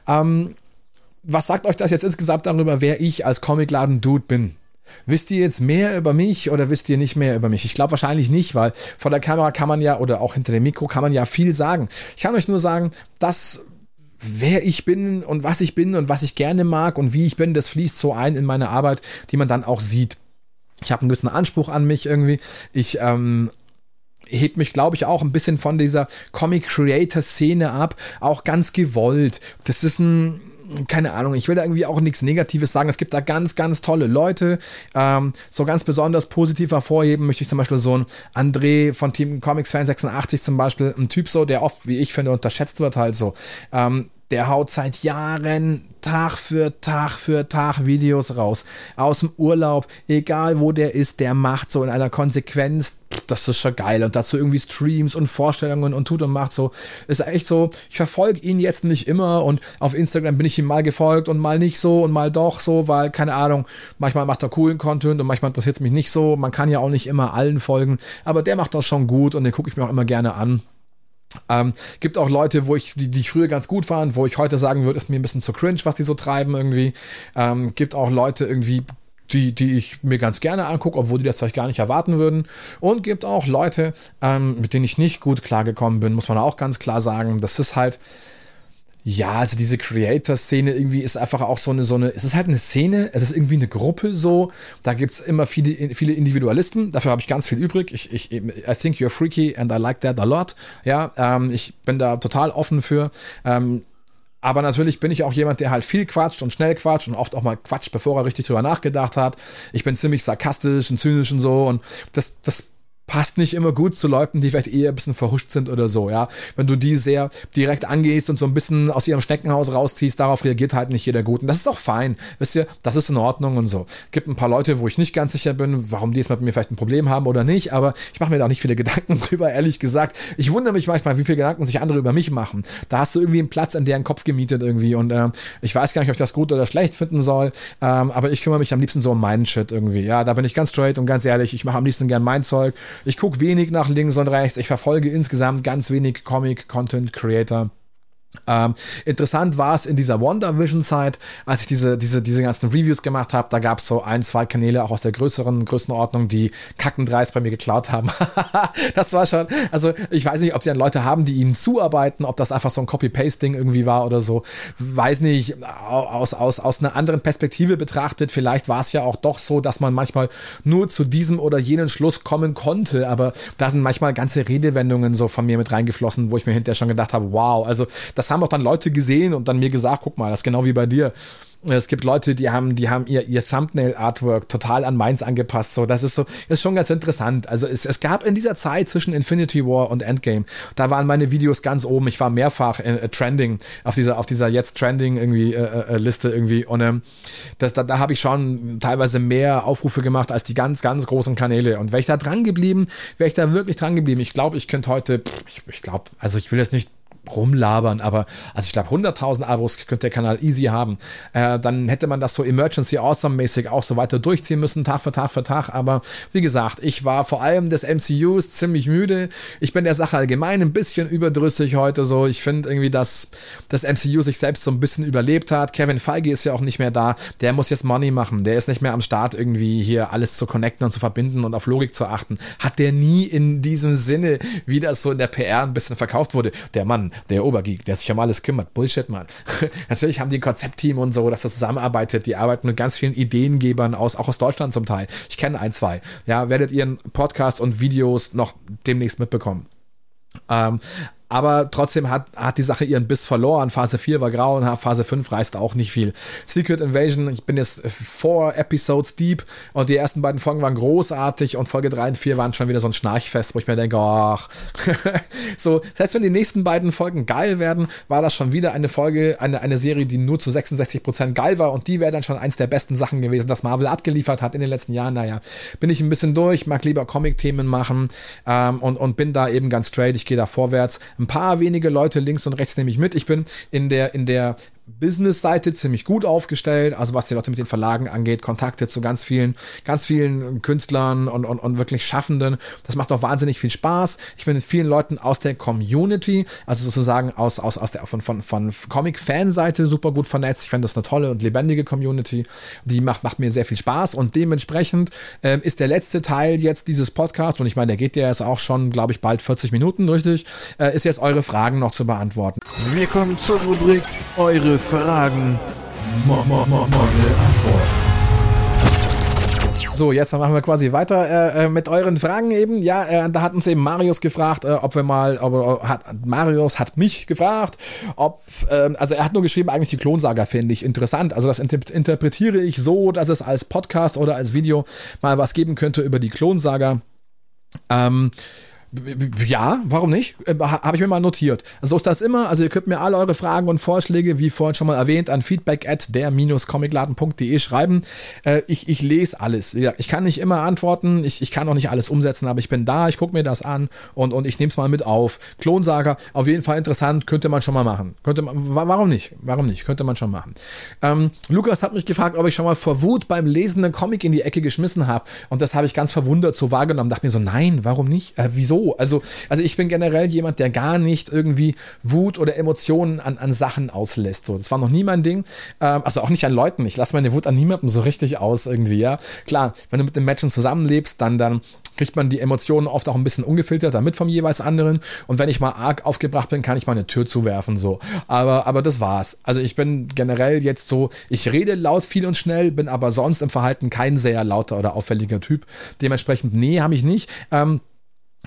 Ähm, was sagt euch das jetzt insgesamt darüber, wer ich als Comicladen-Dude bin? Wisst ihr jetzt mehr über mich oder wisst ihr nicht mehr über mich? Ich glaube wahrscheinlich nicht, weil vor der Kamera kann man ja oder auch hinter dem Mikro kann man ja viel sagen. Ich kann euch nur sagen, dass wer ich bin und was ich bin und was ich gerne mag und wie ich bin, das fließt so ein in meine Arbeit, die man dann auch sieht. Ich habe einen gewissen Anspruch an mich irgendwie. Ich ähm, hebt mich, glaube ich, auch ein bisschen von dieser Comic-Creator-Szene ab, auch ganz gewollt. Das ist ein, keine Ahnung, ich will da irgendwie auch nichts Negatives sagen. Es gibt da ganz, ganz tolle Leute. Ähm, so ganz besonders positiv hervorheben möchte ich zum Beispiel so ein André von Team Comics Fan 86 zum Beispiel, ein Typ so, der oft, wie ich finde, unterschätzt wird halt so. Ähm, der haut seit Jahren Tag für Tag für Tag Videos raus. Aus dem Urlaub, egal wo der ist, der macht so in einer Konsequenz. Das ist schon geil. Und dazu irgendwie Streams und Vorstellungen und tut und macht so. Ist echt so, ich verfolge ihn jetzt nicht immer und auf Instagram bin ich ihm mal gefolgt und mal nicht so und mal doch so, weil, keine Ahnung, manchmal macht er coolen Content und manchmal interessiert es mich nicht so. Man kann ja auch nicht immer allen folgen, aber der macht das schon gut und den gucke ich mir auch immer gerne an. Ähm, gibt auch Leute, wo ich, die, die ich früher ganz gut fand, wo ich heute sagen würde, ist mir ein bisschen zu cringe, was die so treiben irgendwie. Ähm, gibt auch Leute irgendwie, die, die ich mir ganz gerne angucke, obwohl die das vielleicht gar nicht erwarten würden. Und gibt auch Leute, ähm, mit denen ich nicht gut klargekommen bin, muss man auch ganz klar sagen. Das ist halt, ja, also diese Creator-Szene irgendwie ist einfach auch so eine, so eine, es ist halt eine Szene, es ist irgendwie eine Gruppe so, da gibt es immer viele, viele Individualisten, dafür habe ich ganz viel übrig. Ich, ich, I think you're freaky and I like that a lot. Ja, ähm, ich bin da total offen für. Ähm, aber natürlich bin ich auch jemand, der halt viel quatscht und schnell quatscht und oft auch mal quatscht, bevor er richtig drüber nachgedacht hat. Ich bin ziemlich sarkastisch und zynisch und so und das, das passt nicht immer gut zu Leuten, die vielleicht eher ein bisschen verhuscht sind oder so, ja. Wenn du die sehr direkt angehst und so ein bisschen aus ihrem Schneckenhaus rausziehst, darauf reagiert halt nicht jeder gut. Und das ist auch fein. Wisst ihr, das ist in Ordnung und so. Gibt ein paar Leute, wo ich nicht ganz sicher bin, warum die jetzt mit mir vielleicht ein Problem haben oder nicht, aber ich mache mir da auch nicht viele Gedanken drüber, ehrlich gesagt. Ich wundere mich manchmal, wie viele Gedanken sich andere über mich machen. Da hast du irgendwie einen Platz in deren Kopf gemietet irgendwie und äh, ich weiß gar nicht, ob ich das gut oder schlecht finden soll, ähm, aber ich kümmere mich am liebsten so um meinen Shit irgendwie. Ja, da bin ich ganz straight und ganz ehrlich, ich mache am liebsten gern mein Zeug. Ich gucke wenig nach links und rechts. Ich verfolge insgesamt ganz wenig Comic-Content-Creator. Ähm, interessant war es in dieser WandaVision-Zeit, als ich diese, diese, diese ganzen Reviews gemacht habe, da gab es so ein, zwei Kanäle auch aus der größeren Größenordnung, die Kackendreis bei mir geklaut haben. das war schon, also ich weiß nicht, ob die dann Leute haben, die ihnen zuarbeiten, ob das einfach so ein Copy-Paste-Ding irgendwie war oder so. Weiß nicht, aus, aus, aus einer anderen Perspektive betrachtet, vielleicht war es ja auch doch so, dass man manchmal nur zu diesem oder jenen Schluss kommen konnte, aber da sind manchmal ganze Redewendungen so von mir mit reingeflossen, wo ich mir hinterher schon gedacht habe, wow, also das haben auch dann Leute gesehen und dann mir gesagt, guck mal, das ist genau wie bei dir. Es gibt Leute, die haben, die haben ihr, ihr Thumbnail-Artwork total an meins angepasst. So, das ist so, ist schon ganz interessant. Also es, es gab in dieser Zeit zwischen Infinity War und Endgame, da waren meine Videos ganz oben. Ich war mehrfach äh, trending auf dieser, auf dieser jetzt trending irgendwie äh, äh, Liste irgendwie. Und ähm, das, da, da habe ich schon teilweise mehr Aufrufe gemacht als die ganz, ganz großen Kanäle. Und wäre ich da dran geblieben, wäre ich da wirklich dran geblieben. Ich glaube, ich könnte heute, pff, ich, ich glaube, also ich will jetzt nicht rumlabern, aber also ich glaube 100.000 Abos könnte der Kanal easy haben. Äh, dann hätte man das so Emergency Awesome mäßig auch so weiter durchziehen müssen, Tag für Tag für Tag, aber wie gesagt, ich war vor allem des MCUs ziemlich müde. Ich bin der Sache allgemein ein bisschen überdrüssig heute so. Ich finde irgendwie, dass das MCU sich selbst so ein bisschen überlebt hat. Kevin Feige ist ja auch nicht mehr da. Der muss jetzt Money machen. Der ist nicht mehr am Start irgendwie hier alles zu connecten und zu verbinden und auf Logik zu achten. Hat der nie in diesem Sinne, wie das so in der PR ein bisschen verkauft wurde. Der Mann, der Obergeek, der sich um alles kümmert. Bullshit, Mann. Natürlich haben die ein Konzeptteam und so, dass das zusammenarbeitet. Die arbeiten mit ganz vielen Ideengebern aus, auch aus Deutschland zum Teil. Ich kenne ein, zwei. Ja, werdet ihr in Podcast und Videos noch demnächst mitbekommen. Ähm, aber trotzdem hat, hat die Sache ihren Biss verloren. Phase 4 war grau und Phase 5 reißt auch nicht viel. Secret Invasion, ich bin jetzt vor Episodes deep und die ersten beiden Folgen waren großartig und Folge 3 und 4 waren schon wieder so ein Schnarchfest, wo ich mir denke, ach, so, selbst wenn die nächsten beiden Folgen geil werden, war das schon wieder eine Folge, eine, eine Serie, die nur zu 66% geil war und die wäre dann schon eins der besten Sachen gewesen, das Marvel abgeliefert hat in den letzten Jahren. Naja, bin ich ein bisschen durch, mag lieber Comic-Themen machen ähm, und, und bin da eben ganz straight, ich gehe da vorwärts. Ein paar wenige Leute links und rechts nehme ich mit. Ich bin in der, in der Business-Seite ziemlich gut aufgestellt, also was die Leute mit den Verlagen angeht, Kontakte zu ganz vielen, ganz vielen Künstlern und, und, und wirklich Schaffenden. Das macht auch wahnsinnig viel Spaß. Ich bin mit vielen Leuten aus der Community, also sozusagen aus, aus, aus der von, von, von Comic-Fan-Seite super gut vernetzt. Ich finde das eine tolle und lebendige Community. Die macht, macht mir sehr viel Spaß und dementsprechend äh, ist der letzte Teil jetzt dieses Podcasts, und ich meine, der geht ja jetzt auch schon, glaube ich, bald 40 Minuten, richtig, äh, ist jetzt eure Fragen noch zu beantworten. Wir kommen zur Rubrik Eure Fragen. Mo Mo Mo Model Antwort. So, jetzt machen wir quasi weiter äh, mit euren Fragen eben. Ja, äh, da hat uns eben Marius gefragt, äh, ob wir mal, ob, hat, Marius hat mich gefragt, ob, ähm, also er hat nur geschrieben, eigentlich die Klonsaga finde ich interessant. Also das inter interpretiere ich so, dass es als Podcast oder als Video mal was geben könnte über die Klonsaga. Ähm, ja, warum nicht? Äh, Habe ich mir mal notiert. So ist das immer. Also ihr könnt mir alle eure Fragen und Vorschläge, wie vorhin schon mal erwähnt, an feedback at der-comicladen.de schreiben. Äh, ich, ich lese alles. Ich kann nicht immer antworten, ich, ich kann auch nicht alles umsetzen, aber ich bin da, ich gucke mir das an und, und ich nehme es mal mit auf. Klonsager, auf jeden Fall interessant, könnte man schon mal machen. Könnte man, warum nicht? Warum nicht? Könnte man schon machen. Ähm, Lukas hat mich gefragt, ob ich schon mal vor Wut beim Lesen einen Comic in die Ecke geschmissen habe. Und das habe ich ganz verwundert so wahrgenommen. Dachte mir so, nein, warum nicht? Äh, wieso? Also, also ich bin generell jemand, der gar nicht irgendwie Wut oder Emotionen an, an Sachen auslässt. So, das war noch nie mein Ding. Ähm, also auch nicht an Leuten. Ich lasse meine Wut an niemandem so richtig aus irgendwie, ja. Klar, wenn du mit den Menschen zusammenlebst, dann, dann kriegt man die Emotionen oft auch ein bisschen ungefilterter mit vom jeweils anderen. Und wenn ich mal arg aufgebracht bin, kann ich mal eine Tür zuwerfen, so. Aber, aber das war's. Also ich bin generell jetzt so, ich rede laut, viel und schnell, bin aber sonst im Verhalten kein sehr lauter oder auffälliger Typ. Dementsprechend, nee, habe ich nicht. Ähm,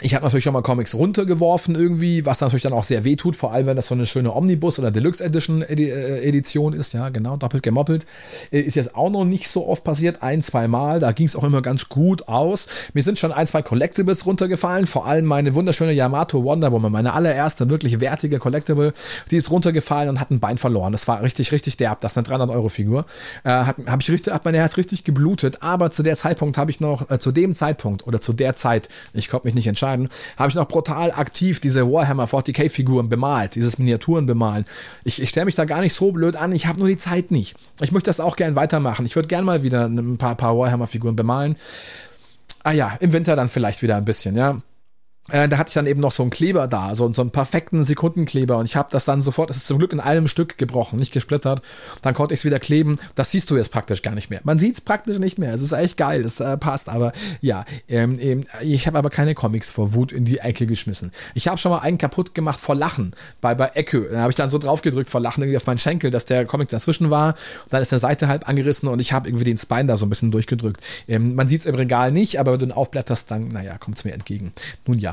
ich habe natürlich schon mal Comics runtergeworfen irgendwie, was natürlich dann auch sehr weh tut, vor allem wenn das so eine schöne Omnibus oder Deluxe Edition äh, Edition ist, ja genau, doppelt gemoppelt. Äh, ist jetzt auch noch nicht so oft passiert, ein, zwei Mal, da ging es auch immer ganz gut aus. Mir sind schon ein, zwei Collectibles runtergefallen, vor allem meine wunderschöne Yamato Wonder Woman, meine allererste wirklich wertige Collectible, die ist runtergefallen und hat ein Bein verloren. Das war richtig, richtig derb, das ist eine 300 Euro Figur. Äh, hat, hab ich richtig, hat mein Herz richtig geblutet, aber zu der Zeitpunkt habe ich noch, äh, zu dem Zeitpunkt oder zu der Zeit, ich konnte mich nicht entscheiden, entscheiden, habe ich noch brutal aktiv diese Warhammer 40k-Figuren bemalt, dieses Miniaturen bemalen. Ich, ich stelle mich da gar nicht so blöd an, ich habe nur die Zeit nicht. Ich möchte das auch gern weitermachen. Ich würde gern mal wieder ein paar, paar Warhammer-Figuren bemalen. Ah ja, im Winter dann vielleicht wieder ein bisschen, ja. Äh, da hatte ich dann eben noch so einen Kleber da, so, so einen perfekten Sekundenkleber und ich habe das dann sofort, es ist zum Glück in einem Stück gebrochen, nicht gesplittert. Dann konnte ich es wieder kleben. Das siehst du jetzt praktisch gar nicht mehr. Man sieht es praktisch nicht mehr. Es ist echt geil, das äh, passt. Aber ja, ähm, ähm, ich habe aber keine Comics vor Wut in die Ecke geschmissen. Ich habe schon mal einen kaputt gemacht vor Lachen bei bei Ecke. Da habe ich dann so drauf gedrückt vor Lachen irgendwie auf meinen Schenkel, dass der Comic dazwischen war. Und dann ist der Seite halb angerissen und ich habe irgendwie den Spine da so ein bisschen durchgedrückt. Ähm, man sieht es im Regal nicht, aber wenn du ihn aufblätterst, dann naja, kommt es mir entgegen. Nun ja.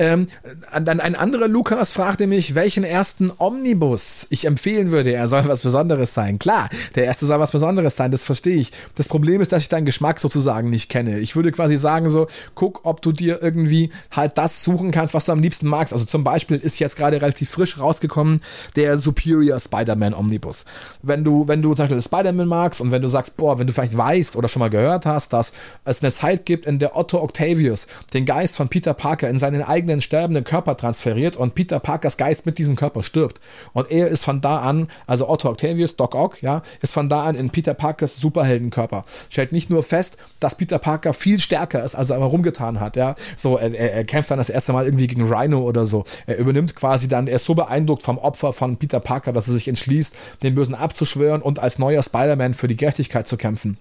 Ähm, dann ein anderer Lukas fragte mich, welchen ersten Omnibus ich empfehlen würde. Er soll was Besonderes sein. Klar, der erste soll was Besonderes sein, das verstehe ich. Das Problem ist, dass ich deinen Geschmack sozusagen nicht kenne. Ich würde quasi sagen so, guck, ob du dir irgendwie halt das suchen kannst, was du am liebsten magst. Also zum Beispiel ist jetzt gerade relativ frisch rausgekommen der Superior Spider-Man Omnibus. Wenn du, wenn du zum Beispiel Spider-Man magst und wenn du sagst, boah, wenn du vielleicht weißt oder schon mal gehört hast, dass es eine Zeit gibt, in der Otto Octavius den Geist von Peter Parker in seinen eigenen eigenen sterbenden Körper transferiert und Peter Parkers Geist mit diesem Körper stirbt. Und er ist von da an, also Otto Octavius, Doc Ock, ja, ist von da an in Peter Parkers Superheldenkörper. Stellt nicht nur fest, dass Peter Parker viel stärker ist, als er immer rumgetan hat, ja. So, er, er kämpft dann das erste Mal irgendwie gegen Rhino oder so. Er übernimmt quasi dann, er ist so beeindruckt vom Opfer von Peter Parker, dass er sich entschließt, den Bösen abzuschwören und als neuer Spider-Man für die Gerechtigkeit zu kämpfen.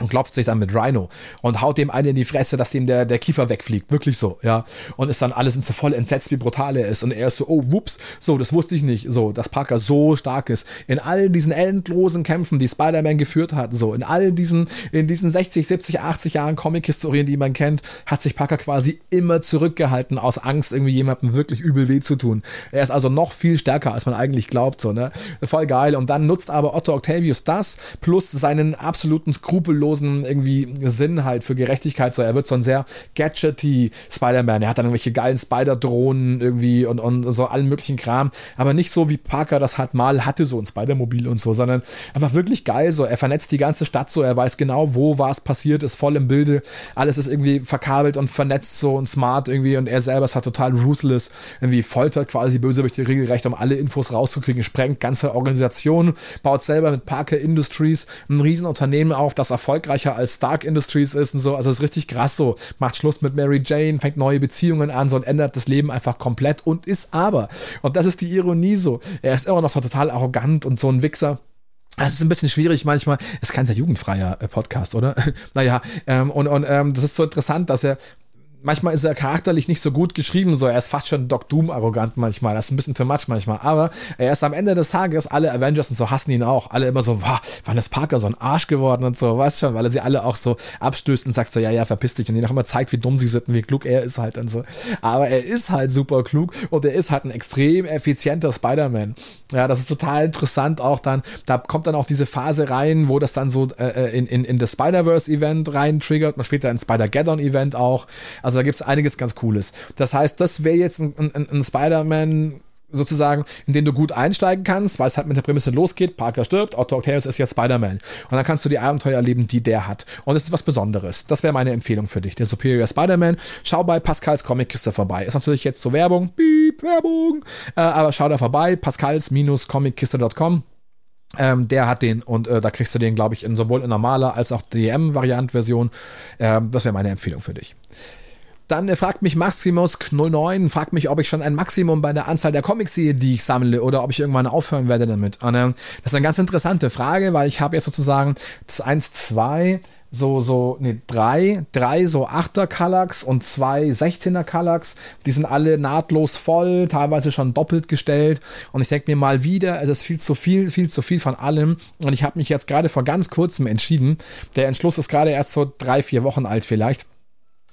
Und klopft sich dann mit Rhino und haut dem einen in die Fresse, dass dem der, der Kiefer wegfliegt. Wirklich so, ja. Und ist dann alles so voll entsetzt, wie brutal er ist. Und er ist so, oh, wups, so, das wusste ich nicht, so, dass Parker so stark ist. In all diesen endlosen Kämpfen, die Spider-Man geführt hat, so, in all diesen, in diesen 60, 70, 80 Jahren Comic-Historien, die man kennt, hat sich Parker quasi immer zurückgehalten, aus Angst, irgendwie jemandem wirklich übel weh zu tun. Er ist also noch viel stärker, als man eigentlich glaubt, so, ne. Voll geil. Und dann nutzt aber Otto Octavius das, plus seinen absoluten skrupellosen sinnlosen irgendwie Sinn halt für Gerechtigkeit. So, er wird so ein sehr gadgety Spider-Man. Er hat dann irgendwelche geilen Spider-Drohnen irgendwie und, und so allen möglichen Kram. Aber nicht so wie Parker das halt mal hatte, so ein Spider-Mobil und so, sondern einfach wirklich geil. So, er vernetzt die ganze Stadt so, er weiß genau, wo was passiert, ist voll im Bilde. Alles ist irgendwie verkabelt und vernetzt so und smart irgendwie und er selber ist halt total ruthless. Irgendwie foltert quasi Bösewichte regelrecht, um alle Infos rauszukriegen, sprengt ganze Organisationen, baut selber mit Parker Industries ein Riesenunternehmen auf, das Erfolg erfolgreicher als Stark Industries ist und so. Also es ist richtig krass so. Macht Schluss mit Mary Jane, fängt neue Beziehungen an so und ändert das Leben einfach komplett und ist aber, und das ist die Ironie so, er ist immer noch so total arrogant und so ein Wichser. Es ist ein bisschen schwierig manchmal. Es ist kein sehr jugendfreier äh, Podcast, oder? naja, ähm, und, und ähm, das ist so interessant, dass er manchmal ist er charakterlich nicht so gut geschrieben, so er ist fast schon Doc Doom arrogant manchmal, das ist ein bisschen too much manchmal, aber er ist am Ende des Tages, alle Avengers und so hassen ihn auch, alle immer so, wow, wann ist Parker so ein Arsch geworden und so, weißt schon, weil er sie alle auch so abstößt und sagt so, ja, ja, verpiss dich. Und ihnen auch immer zeigt, wie dumm sie sind und wie klug er ist halt und so, aber er ist halt super klug und er ist halt ein extrem effizienter Spider-Man, ja, das ist total interessant auch dann, da kommt dann auch diese Phase rein, wo das dann so äh, in, in, in das Spider-Verse-Event rein triggert, man später ein Spider-Gaddon-Event auch, also da gibt es einiges ganz Cooles. Das heißt, das wäre jetzt ein, ein, ein Spider-Man sozusagen, in den du gut einsteigen kannst, weil es halt mit der Prämisse losgeht, Parker stirbt, Otto Octavius ist jetzt Spider-Man. Und dann kannst du die Abenteuer erleben, die der hat. Und das ist was Besonderes. Das wäre meine Empfehlung für dich. Der Superior Spider-Man. Schau bei Pascals Comic-Kiste vorbei. Ist natürlich jetzt zur Werbung. Piep, Werbung. Äh, aber schau da vorbei. Pascals-comickiste.com. Ähm, der hat den und äh, da kriegst du den, glaube ich, in sowohl in normaler als auch DM-Variant-Version. Ähm, das wäre meine Empfehlung für dich. Dann äh, fragt mich Maximus09, fragt mich, ob ich schon ein Maximum bei der Anzahl der Comics sehe, die ich sammle, oder ob ich irgendwann aufhören werde damit. Und, äh, das ist eine ganz interessante Frage, weil ich habe jetzt sozusagen eins, zwei, so, so, nee, drei, drei so 8er Kallax und zwei 16er Kallax. Die sind alle nahtlos voll, teilweise schon doppelt gestellt. Und ich denke mir mal wieder, es ist viel zu viel, viel zu viel von allem. Und ich habe mich jetzt gerade vor ganz kurzem entschieden. Der Entschluss ist gerade erst so drei, vier Wochen alt vielleicht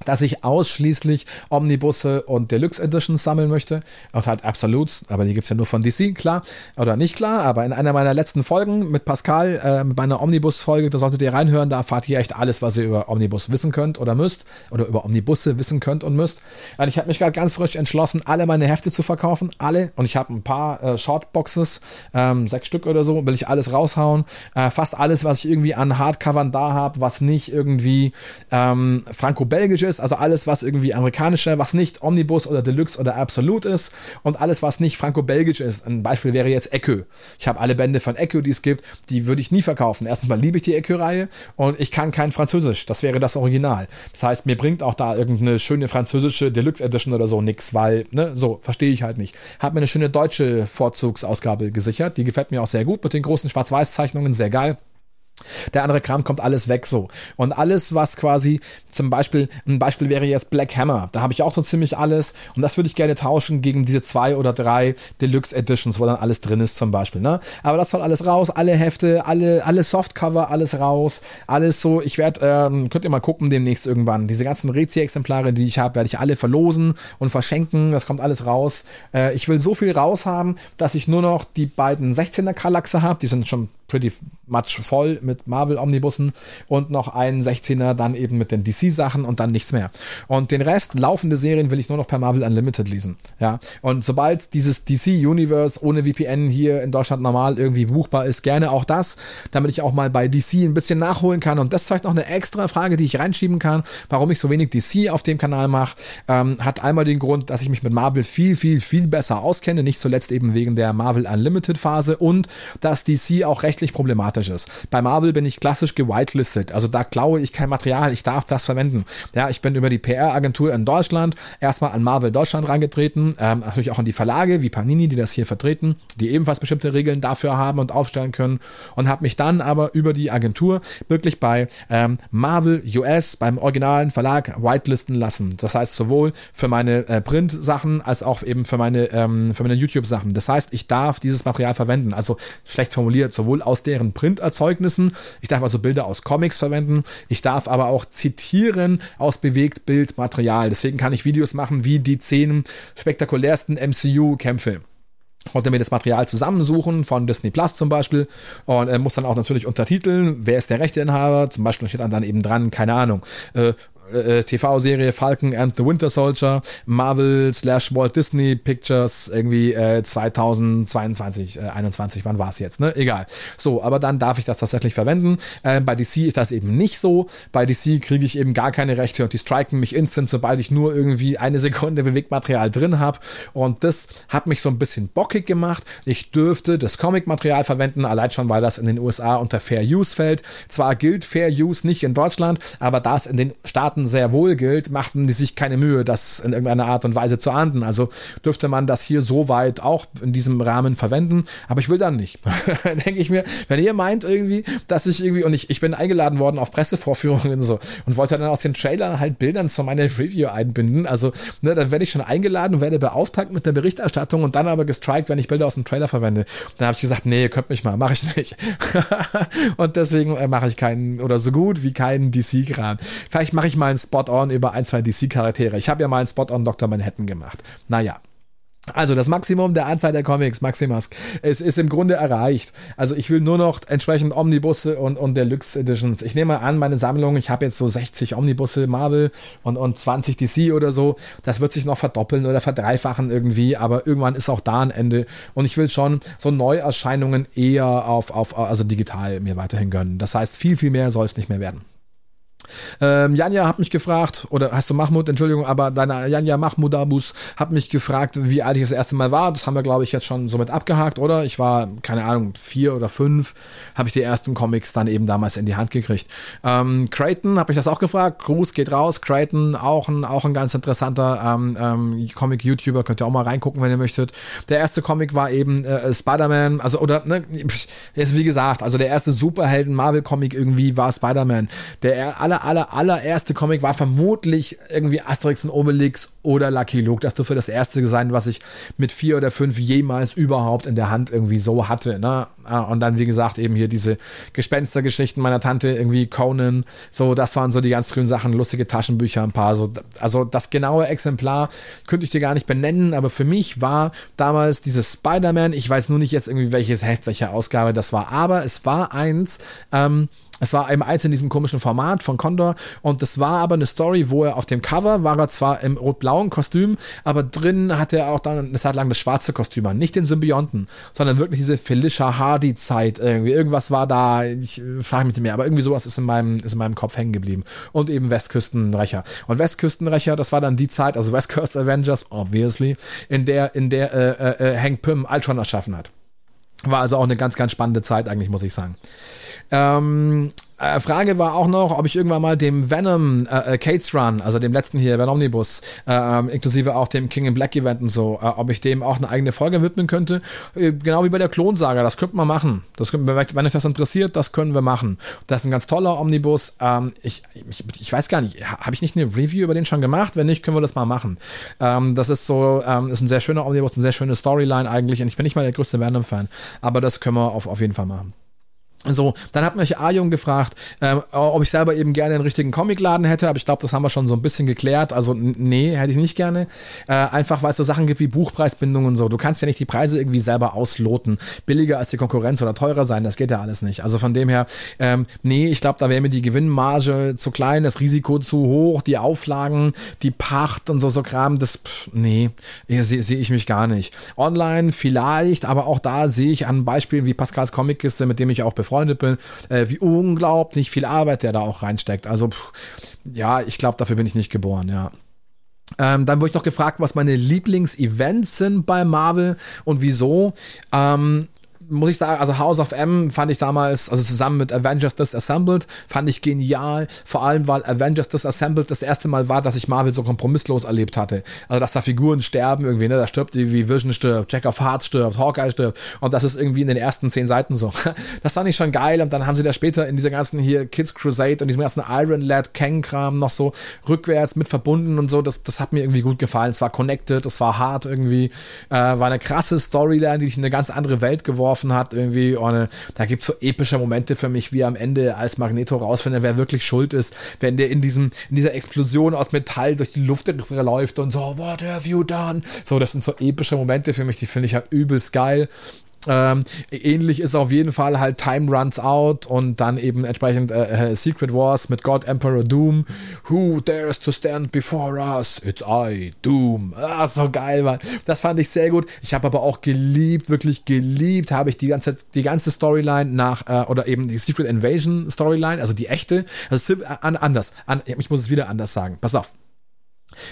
dass ich ausschließlich Omnibusse und Deluxe Editions sammeln möchte. Und halt Absolutes, aber die gibt es ja nur von DC, klar. Oder nicht klar, aber in einer meiner letzten Folgen mit Pascal, äh, mit meiner Omnibus-Folge, da solltet ihr reinhören, da erfahrt ihr echt alles, was ihr über Omnibus wissen könnt oder müsst. Oder über Omnibusse wissen könnt und müsst. Und ich habe mich gerade ganz frisch entschlossen, alle meine Hefte zu verkaufen. Alle. Und ich habe ein paar äh, Shortboxes, ähm, sechs Stück oder so, will ich alles raushauen. Äh, fast alles, was ich irgendwie an Hardcovern da habe, was nicht irgendwie ähm, franco-belgisch ist ist, also alles, was irgendwie amerikanischer, was nicht Omnibus oder Deluxe oder Absolut ist und alles, was nicht franco-belgisch ist. Ein Beispiel wäre jetzt Echo. Ich habe alle Bände von Echo, die es gibt, die würde ich nie verkaufen. Erstens mal liebe ich die Echo-Reihe und ich kann kein Französisch. Das wäre das Original. Das heißt, mir bringt auch da irgendeine schöne französische Deluxe Edition oder so nichts, weil, ne, so, verstehe ich halt nicht. Habe mir eine schöne deutsche Vorzugsausgabe gesichert. Die gefällt mir auch sehr gut mit den großen Schwarz-Weiß-Zeichnungen, sehr geil. Der andere Kram kommt alles weg so. Und alles, was quasi zum Beispiel, ein Beispiel wäre jetzt Black Hammer. Da habe ich auch so ziemlich alles. Und das würde ich gerne tauschen gegen diese zwei oder drei Deluxe Editions, wo dann alles drin ist zum Beispiel. Ne? Aber das soll alles raus. Alle Hefte, alle, alle Softcover, alles raus. Alles so. Ich werde, ähm, könnt ihr mal gucken demnächst irgendwann. Diese ganzen Rezi-Exemplare, die ich habe, werde ich alle verlosen und verschenken. Das kommt alles raus. Äh, ich will so viel raus haben, dass ich nur noch die beiden 16er Kalaxe habe. Die sind schon pretty much voll mit Marvel Omnibussen und noch einen 16er dann eben mit den DC Sachen und dann nichts mehr. Und den Rest laufende Serien will ich nur noch per Marvel Unlimited lesen. Ja, und sobald dieses DC Universe ohne VPN hier in Deutschland normal irgendwie buchbar ist, gerne auch das, damit ich auch mal bei DC ein bisschen nachholen kann und das ist vielleicht noch eine extra Frage, die ich reinschieben kann, warum ich so wenig DC auf dem Kanal mache, ähm, hat einmal den Grund, dass ich mich mit Marvel viel, viel, viel besser auskenne, nicht zuletzt eben wegen der Marvel Unlimited Phase und dass DC auch rechtlich rechtlich problematisch ist. Bei Marvel bin ich klassisch gewitelistet, also da klaue ich kein Material, ich darf das verwenden. Ja, ich bin über die PR-Agentur in Deutschland erstmal an Marvel Deutschland reingetreten, ähm, natürlich auch an die Verlage wie Panini, die das hier vertreten, die ebenfalls bestimmte Regeln dafür haben und aufstellen können und habe mich dann aber über die Agentur wirklich bei ähm, Marvel US, beim originalen Verlag whitelisten lassen. Das heißt sowohl für meine äh, Print-Sachen als auch eben für meine, ähm, meine YouTube-Sachen. Das heißt, ich darf dieses Material verwenden. Also schlecht formuliert, sowohl aus deren Printerzeugnissen, ich darf also Bilder aus Comics verwenden, ich darf aber auch zitieren aus Bewegtbildmaterial. Deswegen kann ich Videos machen wie die zehn spektakulärsten MCU-Kämpfe konnte mir das Material zusammensuchen von Disney Plus zum Beispiel und äh, muss dann auch natürlich untertiteln, wer ist der Rechteinhaber, zum Beispiel steht dann, dann eben dran, keine Ahnung, äh, äh, TV-Serie Falcon and the Winter Soldier, Marvel slash Walt Disney Pictures, irgendwie äh, 2022, äh, 21, wann war es jetzt, ne? Egal. So, aber dann darf ich das tatsächlich verwenden. Äh, bei DC ist das eben nicht so. Bei DC kriege ich eben gar keine Rechte und die striken mich instant, sobald ich nur irgendwie eine Sekunde Bewegtmaterial drin habe. Und das hat mich so ein bisschen bockig gemacht. Ich dürfte das Comic-Material verwenden, allein schon, weil das in den USA unter Fair Use fällt. Zwar gilt Fair Use nicht in Deutschland, aber das in den Staaten sehr wohl gilt, machten die sich keine Mühe, das in irgendeiner Art und Weise zu ahnden. Also dürfte man das hier so weit auch in diesem Rahmen verwenden. Aber ich will dann nicht. Denke ich mir, wenn ihr meint irgendwie, dass ich irgendwie, und ich, ich bin eingeladen worden auf Pressevorführungen und so und wollte dann aus den Trailern halt Bildern zu meiner Review einbinden. Also, ne, dann werde ich schon eingeladen und werde beauftragt mit der Berichterstattung und dann aber gestrikt, wenn ich Bilder aus dem Trailer verwende. Dann habe ich gesagt, nee, könnt mich mal, mache ich nicht. und deswegen äh, mache ich keinen oder so gut wie keinen DC-Kram. Vielleicht mache ich mal einen Spot-on über ein, zwei DC-Charaktere. Ich habe ja mal einen Spot-on Dr. Manhattan gemacht. Naja. Also das Maximum der Anzahl der Comics, Maximas, es ist im Grunde erreicht. Also ich will nur noch entsprechend Omnibusse und, und Deluxe Editions. Ich nehme an, meine Sammlung, ich habe jetzt so 60 Omnibusse Marvel und, und 20 DC oder so. Das wird sich noch verdoppeln oder verdreifachen irgendwie, aber irgendwann ist auch da ein Ende. Und ich will schon so Neuerscheinungen eher auf, auf also digital mir weiterhin gönnen. Das heißt, viel, viel mehr soll es nicht mehr werden. Ähm, Janja hat mich gefragt, oder hast du Mahmoud, Entschuldigung, aber deine Janja Mahmoud Abus hat mich gefragt, wie alt ich das erste Mal war. Das haben wir, glaube ich, jetzt schon somit abgehakt, oder? Ich war, keine Ahnung, vier oder fünf, habe ich die ersten Comics dann eben damals in die Hand gekriegt. Ähm, Creighton habe ich das auch gefragt. Gruß geht raus. Creighton, auch ein, auch ein ganz interessanter ähm, ähm, Comic-YouTuber, könnt ihr auch mal reingucken, wenn ihr möchtet. Der erste Comic war eben äh, Spider-Man, also, oder, ne, ist wie gesagt, also der erste Superhelden-Marvel-Comic irgendwie war Spider-Man. Der aller aller, allererste Comic war vermutlich irgendwie Asterix und Obelix oder Lucky Luke. Das dürfte das erste sein, was ich mit vier oder fünf jemals überhaupt in der Hand irgendwie so hatte. Ne? Ah, und dann, wie gesagt, eben hier diese Gespenstergeschichten meiner Tante, irgendwie Conan. So, das waren so die ganz frühen Sachen, lustige Taschenbücher, ein paar. So, also das genaue Exemplar könnte ich dir gar nicht benennen, aber für mich war damals dieses Spider-Man, ich weiß nur nicht jetzt irgendwie welches Heft, welche Ausgabe das war, aber es war eins, ähm, es war eben eins in diesem komischen Format von Condor und das war aber eine Story, wo er auf dem Cover war er zwar im rot-blauen Kostüm, aber drin hatte er auch dann eine Zeit lang das schwarze Kostüm an. Nicht den Symbionten, sondern wirklich diese Felicia Hardy-Zeit irgendwie. Irgendwas war da, ich äh, frage mich nicht mehr, aber irgendwie sowas ist in meinem, ist in meinem Kopf hängen geblieben. Und eben Westküstenrecher. Und Westküstenrecher, das war dann die Zeit, also West Coast Avengers, obviously, in der, in der äh, äh, Hank Pym Ultron erschaffen hat. War also auch eine ganz, ganz spannende Zeit eigentlich, muss ich sagen. Ähm, äh, Frage war auch noch, ob ich irgendwann mal dem Venom äh, äh Cates Run, also dem letzten hier, Venomnibus, äh, inklusive auch dem King in Black Event und so, äh, ob ich dem auch eine eigene Folge widmen könnte. Äh, genau wie bei der Klonsaga, das könnte man machen. Das wir, wenn euch das interessiert, das können wir machen. Das ist ein ganz toller Omnibus. Ähm, ich, ich, ich, weiß gar nicht, habe ich nicht eine Review über den schon gemacht? Wenn nicht, können wir das mal machen. Ähm, das ist so, ähm, ist ein sehr schöner Omnibus, eine sehr schöne Storyline eigentlich. Und ich bin nicht mal der größte Venom-Fan, aber das können wir auf, auf jeden Fall machen. So, dann hat mich Ajung gefragt, äh, ob ich selber eben gerne einen richtigen Comicladen hätte, aber ich glaube, das haben wir schon so ein bisschen geklärt. Also nee, hätte ich nicht gerne. Äh, einfach, weil es so Sachen gibt wie Buchpreisbindung und so. Du kannst ja nicht die Preise irgendwie selber ausloten. Billiger als die Konkurrenz oder teurer sein, das geht ja alles nicht. Also von dem her, ähm, nee, ich glaube, da wäre mir die Gewinnmarge zu klein, das Risiko zu hoch, die Auflagen, die Pacht und so, so Kram, das, pff, nee, sehe seh ich mich gar nicht. Online vielleicht, aber auch da sehe ich an Beispielen wie Pascals Comickiste, mit dem ich auch befreundet befreundet bin, äh, wie unglaublich viel Arbeit der da auch reinsteckt. Also pff, ja, ich glaube, dafür bin ich nicht geboren, ja. Ähm, dann wurde ich noch gefragt, was meine Lieblingsevents sind bei Marvel und wieso. Ähm, muss ich sagen, also House of M fand ich damals, also zusammen mit Avengers Disassembled, fand ich genial. Vor allem, weil Avengers Disassembled das erste Mal war, dass ich Marvel so kompromisslos erlebt hatte. Also, dass da Figuren sterben irgendwie, ne? Da stirbt wie Vision stirbt, Jack of Hearts stirbt, Hawkeye stirbt. Und das ist irgendwie in den ersten zehn Seiten so. Das fand ich schon geil. Und dann haben sie da später in dieser ganzen hier Kids Crusade und diesem ganzen Iron Lad Kang-Kram noch so rückwärts mit verbunden und so. Das, das hat mir irgendwie gut gefallen. Es war connected, es war hart irgendwie. Äh, war eine krasse Storyline, die dich in eine ganz andere Welt geworfen hat irgendwie. Und da gibt es so epische Momente für mich, wie am Ende als Magneto rausfindet, wer wirklich schuld ist, wenn der in diesem, in dieser Explosion aus Metall durch die Luft läuft und so, what have you done? So, das sind so epische Momente für mich, die finde ich halt übelst geil. Ähm, ähnlich ist auf jeden Fall halt Time Runs Out und dann eben entsprechend äh, äh, Secret Wars mit God Emperor Doom. Who dares to stand before us? It's I, Doom. Ah, so geil, Mann. Das fand ich sehr gut. Ich habe aber auch geliebt, wirklich geliebt, habe ich die ganze, die ganze Storyline nach, äh, oder eben die Secret Invasion Storyline, also die echte, also an, anders. An, ich muss es wieder anders sagen. Pass auf.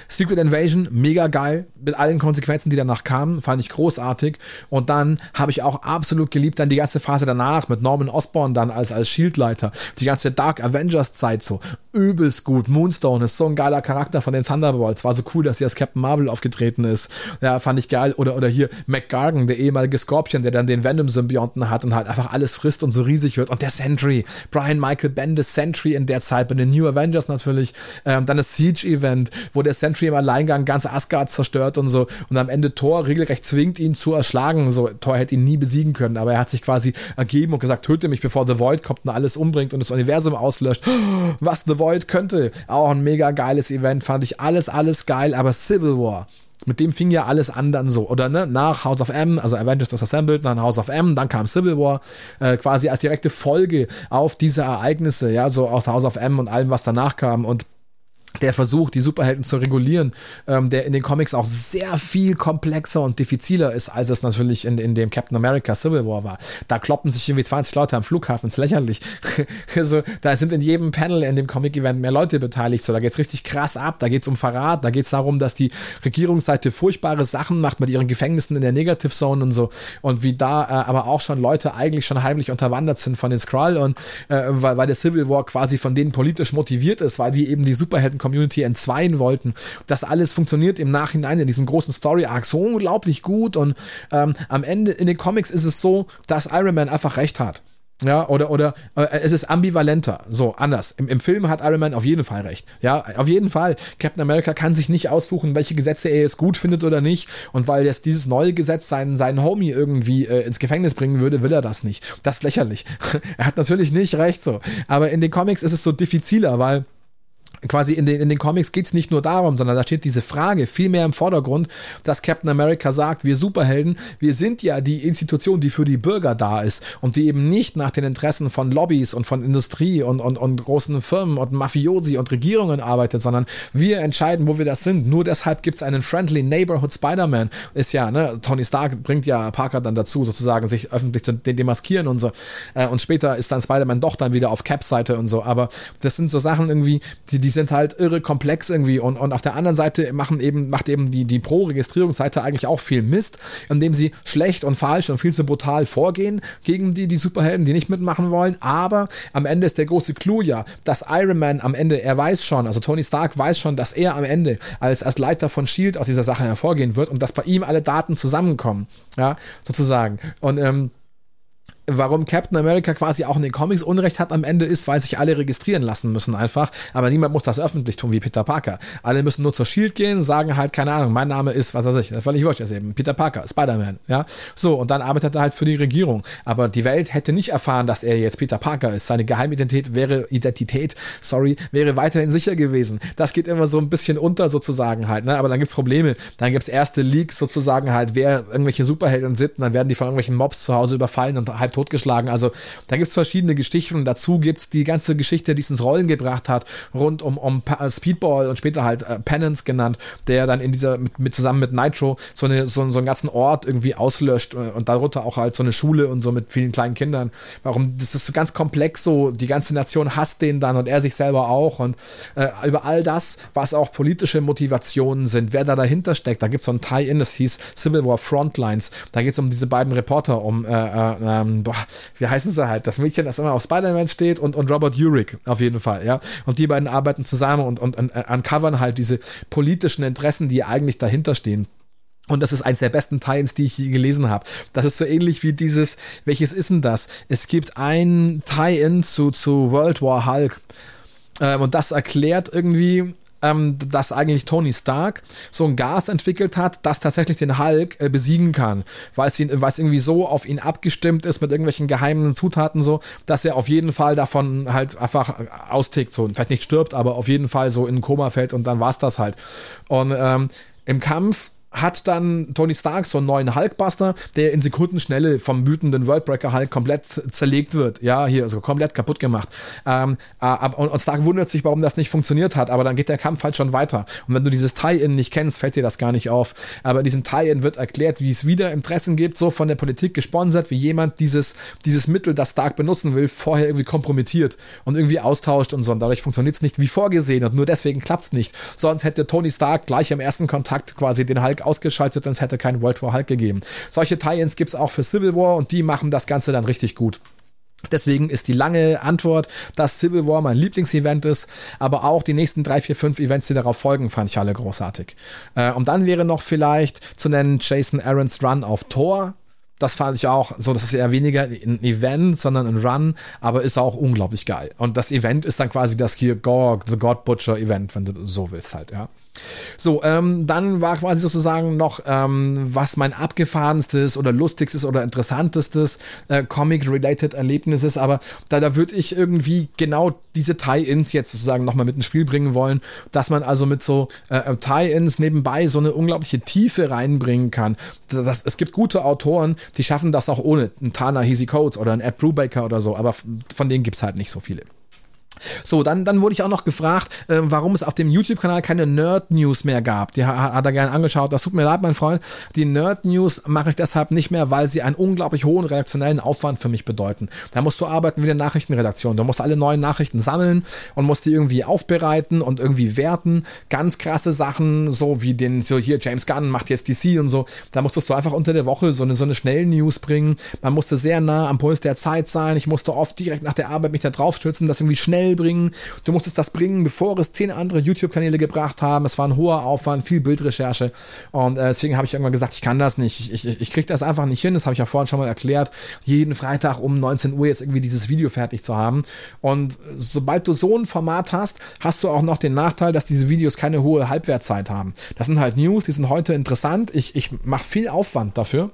Secret Invasion, mega geil, mit allen Konsequenzen, die danach kamen, fand ich großartig. Und dann habe ich auch absolut geliebt dann die ganze Phase danach mit Norman Osborn dann als, als Shieldleiter. Die ganze Dark Avengers Zeit so. Übelst gut. Moonstone ist so ein geiler Charakter von den Thunderbolts. War so cool, dass sie als Captain Marvel aufgetreten ist. Ja, fand ich geil. Oder, oder hier McGargan, der ehemalige Scorpion, der dann den Venom-Symbionten hat und halt einfach alles frisst und so riesig wird. Und der Sentry. Brian Michael Bendis Sentry in der Zeit bei den New Avengers natürlich. Ähm, dann das Siege-Event, wo der der Sentry im Alleingang ganz Asgard zerstört und so und am Ende Thor regelrecht zwingt ihn zu erschlagen. So, Thor hätte ihn nie besiegen können, aber er hat sich quasi ergeben und gesagt, töte mich, bevor The Void kommt und alles umbringt und das Universum auslöscht. Was The Void könnte. Auch ein mega geiles Event, fand ich alles, alles geil, aber Civil War mit dem fing ja alles an dann so, oder ne? Nach House of M, also Avengers Disassembled, dann House of M, dann kam Civil War, äh, quasi als direkte Folge auf diese Ereignisse, ja, so aus House of M und allem, was danach kam. Und der Versuch, die Superhelden zu regulieren, ähm, der in den Comics auch sehr viel komplexer und diffiziler ist, als es natürlich in, in dem Captain America Civil War war. Da kloppen sich irgendwie 20 Leute am Flughafen, ist lächerlich. also, da sind in jedem Panel in dem Comic-Event mehr Leute beteiligt, so, da geht's richtig krass ab, da geht's um Verrat, da geht's darum, dass die Regierungsseite furchtbare Sachen macht mit ihren Gefängnissen in der Negative Zone und so und wie da äh, aber auch schon Leute eigentlich schon heimlich unterwandert sind von den Skrull und äh, weil, weil der Civil War quasi von denen politisch motiviert ist, weil die eben die Superhelden Community entzweien wollten. Das alles funktioniert im Nachhinein in diesem großen Story Arc so unglaublich gut und ähm, am Ende in den Comics ist es so, dass Iron Man einfach recht hat. Ja, oder, oder äh, es ist ambivalenter. So, anders. Im, Im Film hat Iron Man auf jeden Fall recht. Ja, auf jeden Fall. Captain America kann sich nicht aussuchen, welche Gesetze er jetzt gut findet oder nicht. Und weil jetzt dieses neue Gesetz seinen, seinen Homie irgendwie äh, ins Gefängnis bringen würde, will er das nicht. Das ist lächerlich. er hat natürlich nicht recht so. Aber in den Comics ist es so diffiziler, weil quasi in den, in den Comics geht es nicht nur darum, sondern da steht diese Frage viel mehr im Vordergrund, dass Captain America sagt, wir Superhelden, wir sind ja die Institution, die für die Bürger da ist und die eben nicht nach den Interessen von Lobbys und von Industrie und, und, und großen Firmen und Mafiosi und Regierungen arbeitet, sondern wir entscheiden, wo wir das sind. Nur deshalb gibt es einen Friendly Neighborhood Spider-Man. Ist ja, ne, Tony Stark bringt ja Parker dann dazu, sozusagen sich öffentlich zu demaskieren und so. Äh, und später ist dann Spider-Man doch dann wieder auf Caps Seite und so. Aber das sind so Sachen irgendwie, die, die sind halt irre komplex irgendwie und, und auf der anderen Seite machen eben, macht eben die, die Pro-Registrierungsseite eigentlich auch viel Mist, indem sie schlecht und falsch und viel zu brutal vorgehen gegen die, die Superhelden, die nicht mitmachen wollen, aber am Ende ist der große Clou ja, dass Iron Man am Ende, er weiß schon, also Tony Stark weiß schon, dass er am Ende als, als Leiter von S.H.I.E.L.D. aus dieser Sache hervorgehen wird und dass bei ihm alle Daten zusammenkommen, ja, sozusagen. Und ähm, warum Captain America quasi auch in den Comics Unrecht hat am Ende ist, weil sich alle registrieren lassen müssen einfach. Aber niemand muss das öffentlich tun wie Peter Parker. Alle müssen nur zur Shield gehen, sagen halt, keine Ahnung, mein Name ist, was weiß ich, völlig wurscht ist eben, Peter Parker, Spider-Man, ja. So, und dann arbeitet er halt für die Regierung. Aber die Welt hätte nicht erfahren, dass er jetzt Peter Parker ist. Seine Geheimidentität wäre, Identität, sorry, wäre weiterhin sicher gewesen. Das geht immer so ein bisschen unter sozusagen halt, ne. Aber dann gibt's Probleme. Dann gibt's erste Leaks sozusagen halt, wer irgendwelche Superhelden sind und dann werden die von irgendwelchen Mobs zu Hause überfallen und halt Zeit totgeschlagen. Also da gibt's verschiedene Geschichten und dazu gibt's die ganze Geschichte, die es ins Rollen gebracht hat, rund um, um Pa- Speedball und später halt äh, Penance genannt, der dann in dieser, mit, mit zusammen mit Nitro so, eine, so, so einen ganzen Ort irgendwie auslöscht äh, und darunter auch halt so eine Schule und so mit vielen kleinen Kindern. Warum, das ist so ganz komplex so, die ganze Nation hasst den dann und er sich selber auch und äh, über all das, was auch politische Motivationen sind, wer da dahinter steckt, da gibt's so ein Tie-In, das hieß Civil War Frontlines, da geht's um diese beiden Reporter, um, äh, äh, boah, wie heißen sie halt, das Mädchen, das immer auf Spider-Man steht und, und Robert Urich auf jeden Fall, ja, und die beiden arbeiten zusammen und, und, und äh, uncovern halt diese politischen Interessen, die eigentlich dahinter stehen. Und das ist eins der besten Tie-Ins, die ich je gelesen habe. Das ist so ähnlich wie dieses, welches ist denn das? Es gibt ein Tie-In zu, zu World War Hulk. Ähm, und das erklärt irgendwie, ähm, dass eigentlich Tony Stark so ein Gas entwickelt hat, das tatsächlich den Hulk äh, besiegen kann, weil es, ihn, weil es irgendwie so auf ihn abgestimmt ist mit irgendwelchen geheimen Zutaten so, dass er auf jeden Fall davon halt einfach austickt, so vielleicht nicht stirbt, aber auf jeden Fall so in ein Koma fällt und dann war's das halt. Und ähm, im Kampf hat dann Tony Stark so einen neuen Hulkbuster, der in Sekundenschnelle vom wütenden Worldbreaker Hulk komplett zerlegt wird. Ja, hier, also komplett kaputt gemacht. Ähm, äh, ab- und, und Stark wundert sich, warum das nicht funktioniert hat, aber dann geht der Kampf halt schon weiter. Und wenn du dieses Tie-In nicht kennst, fällt dir das gar nicht auf. Aber in diesem Tie-In wird erklärt, wie es wieder Interessen gibt, so von der Politik gesponsert, wie jemand dieses, dieses Mittel, das Stark benutzen will, vorher irgendwie kompromittiert und irgendwie austauscht und so. Und dadurch funktioniert es nicht wie vorgesehen und nur deswegen klappt es nicht. Sonst hätte Tony Stark gleich im ersten Kontakt quasi den Hulk ausgeschaltet und es hätte keinen World War Hulk gegeben. Solche Tie-Ins gibt es auch für Civil War und die machen das Ganze dann richtig gut. Deswegen ist die lange Antwort, dass Civil War mein Lieblingsevent ist, aber auch die nächsten drei, vier, fünf Events, die darauf folgen, fand ich alle großartig. Äh, und dann wäre noch vielleicht zu nennen Jason Aaron's Run auf Tor. Das fand ich auch so, das ist eher weniger ein Event, sondern ein Run, aber ist auch unglaublich geil. Und das Event ist dann quasi das hier Gorg, The God Butcher Event, wenn du so willst halt, ja. So, ähm, dann war quasi sozusagen noch, ähm, was mein abgefahrenstes oder lustigstes oder interessantestes äh, Comic-related Erlebnis ist, aber da, da würde ich irgendwie genau diese Tie-Ins jetzt sozusagen nochmal mit ins Spiel bringen wollen, dass man also mit so äh, Tie-Ins nebenbei so eine unglaubliche Tiefe reinbringen kann. Das, es gibt gute Autoren, die schaffen das auch ohne einen Tana Heasy Coates oder einen Ed Brubaker oder so, aber von denen gibt's halt nicht so viele. So, dann, dann wurde ich auch noch gefragt, äh, warum es auf dem YouTube-Kanal keine Nerd-News mehr gab. Die ha- hat er gerne angeschaut. Das tut mir leid, mein Freund. Die Nerd-News mache ich deshalb nicht mehr, weil sie einen unglaublich hohen redaktionellen Aufwand für mich bedeuten. Da musst du arbeiten wie eine Nachrichtenredaktion. Du musst alle neuen Nachrichten sammeln und musst die irgendwie aufbereiten und irgendwie werten. Ganz krasse Sachen, so wie den, so hier James Gunn macht jetzt DC und so. Da musstest du einfach unter der Woche so eine, so eine schnelle News bringen. Man musste sehr nah am Puls der Zeit sein. Ich musste oft direkt nach der Arbeit mich da drauf stürzen, das irgendwie schnell bringen. Du musstest das bringen, bevor es zehn andere YouTube-Kanäle gebracht haben. Es war ein hoher Aufwand, viel Bildrecherche. Und äh, deswegen habe ich irgendwann gesagt, ich kann das nicht. Ich, ich, ich kriege das einfach nicht hin. Das habe ich ja vorhin schon mal erklärt. Jeden Freitag um 19 Uhr jetzt irgendwie dieses Video fertig zu haben. Und sobald du so ein Format hast, hast du auch noch den Nachteil, dass diese Videos keine hohe Halbwertzeit haben. Das sind halt News, die sind heute interessant. Ich, ich mache viel Aufwand dafür.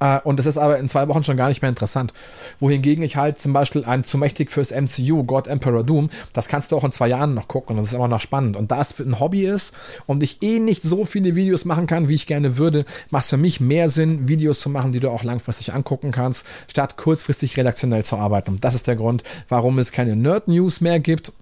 Äh, und es ist aber in zwei Wochen schon gar nicht mehr interessant. Wohingegen ich halt zum Beispiel ein zu mächtig fürs MCU, God Emperor Doom, das kannst du auch in zwei Jahren noch gucken und das ist immer noch spannend. Und da es ein Hobby ist und ich eh nicht so viele Videos machen kann, wie ich gerne würde, macht es für mich mehr Sinn, Videos zu machen, die du auch langfristig angucken kannst, statt kurzfristig redaktionell zu arbeiten. Und das ist der Grund, warum es keine Nerd-News mehr gibt.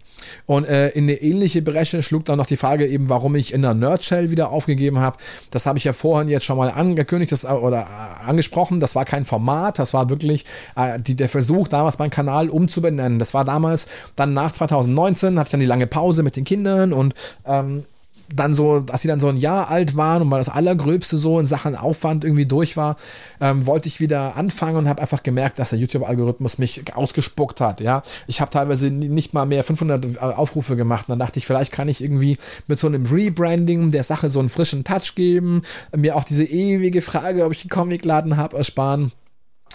Und äh, in eine ähnliche Bresche schlug dann noch die Frage eben, warum ich in der Nerdshell wieder aufgegeben habe. Das habe ich ja vorhin jetzt schon mal angekündigt das, oder äh, angesprochen. Das war kein Format, das war wirklich äh, die, der Versuch, damals meinen Kanal umzubenennen. Das war damals dann nach 2019, hatte ich dann die lange Pause mit den Kindern und ähm, dann so, dass sie dann so ein Jahr alt waren und mal das Allergröbste so in Sachen Aufwand irgendwie durch war, ähm, wollte ich wieder anfangen und habe einfach gemerkt, dass der YouTube-Algorithmus mich ausgespuckt hat. Ja, ich habe teilweise nicht mal mehr 500 Aufrufe gemacht. Und dann dachte ich, vielleicht kann ich irgendwie mit so einem Rebranding der Sache so einen frischen Touch geben, mir auch diese ewige Frage, ob ich einen Comicladen habe, ersparen.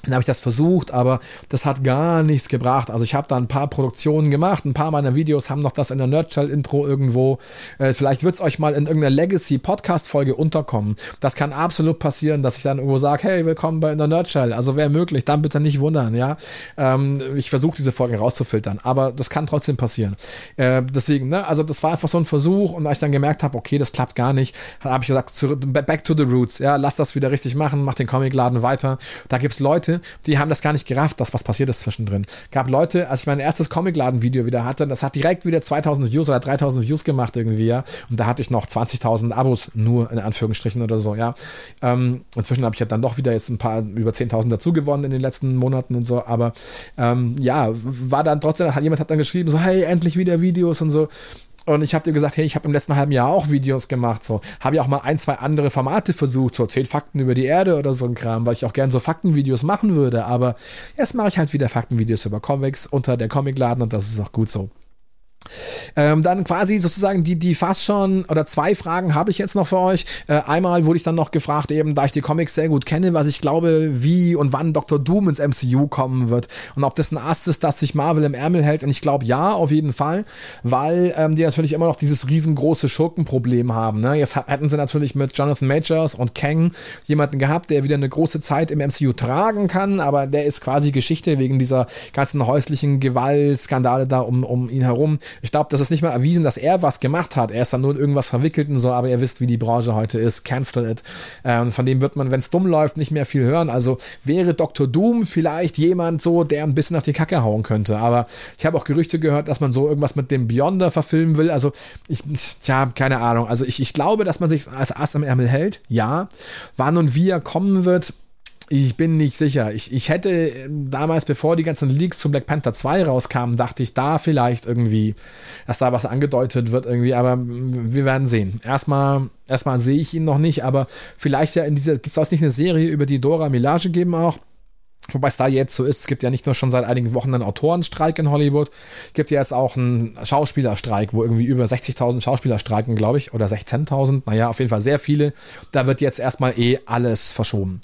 Dann habe ich das versucht, aber das hat gar nichts gebracht. Also ich habe da ein paar Produktionen gemacht, ein paar meiner Videos haben noch das in der Nerdshell-Intro irgendwo. Äh, vielleicht wird es euch mal in irgendeiner Legacy-Podcast-Folge unterkommen. Das kann absolut passieren, dass ich dann irgendwo sage, hey, willkommen bei in der Nerdshell. Also wäre möglich, dann bitte nicht wundern, ja. Ähm, ich versuche diese Folgen rauszufiltern, aber das kann trotzdem passieren. Äh, deswegen, ne, also das war einfach so ein Versuch und als ich dann gemerkt habe, okay, das klappt gar nicht, habe ich gesagt, back to the roots, ja, lass das wieder richtig machen, mach den Comicladen weiter. Da gibt's Leute, Leute, die haben das gar nicht gerafft, dass was passiert ist zwischendrin. Gab Leute, als ich mein erstes Comicladen-Video wieder hatte, das hat direkt wieder 2000 Views oder 3000 Views gemacht irgendwie, ja. Und da hatte ich noch 20.000 Abos nur in Anführungsstrichen oder so, ja. Ähm, inzwischen habe ich ja dann doch wieder jetzt ein paar über 10.000 dazu gewonnen in den letzten Monaten und so, aber ähm, ja, war dann trotzdem, hat, jemand hat dann geschrieben, so, hey, endlich wieder Videos und so. Und ich habe dir gesagt, hey, ich habe im letzten halben Jahr auch Videos gemacht, so. Habe ja auch mal ein, zwei andere Formate versucht, so zehn Fakten über die Erde oder so ein Kram, weil ich auch gern so Faktenvideos machen würde. Aber jetzt mache ich halt wieder Faktenvideos über Comics unter der Comicladen und das ist auch gut so. Ähm, dann quasi sozusagen die, die fast schon, oder zwei Fragen habe ich jetzt noch für euch. Äh, einmal wurde ich dann noch gefragt, eben da ich die Comics sehr gut kenne, was ich glaube, wie und wann Dr. Doom ins MCU kommen wird und ob das ein Ast ist, das sich Marvel im Ärmel hält. Und ich glaube ja, auf jeden Fall, weil ähm, die natürlich immer noch dieses riesengroße Schurkenproblem haben. Ne? Jetzt hätten sie natürlich mit Jonathan Majors und Kang jemanden gehabt, der wieder eine große Zeit im MCU tragen kann, aber der ist quasi Geschichte wegen dieser ganzen häuslichen Gewaltskandale da um, um ihn herum. Ich glaube, das ist nicht mal erwiesen, dass er was gemacht hat. Er ist dann nur in irgendwas verwickelt und so, aber ihr wisst, wie die Branche heute ist. Cancel it. Ähm, von dem wird man, wenn es dumm läuft, nicht mehr viel hören. Also wäre Dr. Doom vielleicht jemand so, der ein bisschen auf die Kacke hauen könnte. Aber ich habe auch Gerüchte gehört, dass man so irgendwas mit dem Beyonder verfilmen will. Also ich, tja, keine Ahnung. Also ich, ich glaube, dass man sich als Ass im Ärmel hält. Ja. Wann und wie er kommen wird, ich bin nicht sicher. Ich, ich hätte ähm, damals, bevor die ganzen Leaks zu Black Panther 2 rauskamen, dachte ich da vielleicht irgendwie, dass da was angedeutet wird irgendwie, aber wir werden sehen. Erstmal, erstmal sehe ich ihn noch nicht, aber vielleicht ja in dieser, gibt es auch nicht eine Serie über die Dora Milage geben auch? Wobei es da jetzt so ist, es gibt ja nicht nur schon seit einigen Wochen einen Autorenstreik in Hollywood, es gibt ja jetzt auch einen Schauspielerstreik, wo irgendwie über 60.000 Schauspieler streiken, glaube ich, oder 16.000, naja, auf jeden Fall sehr viele. Da wird jetzt erstmal eh alles verschoben.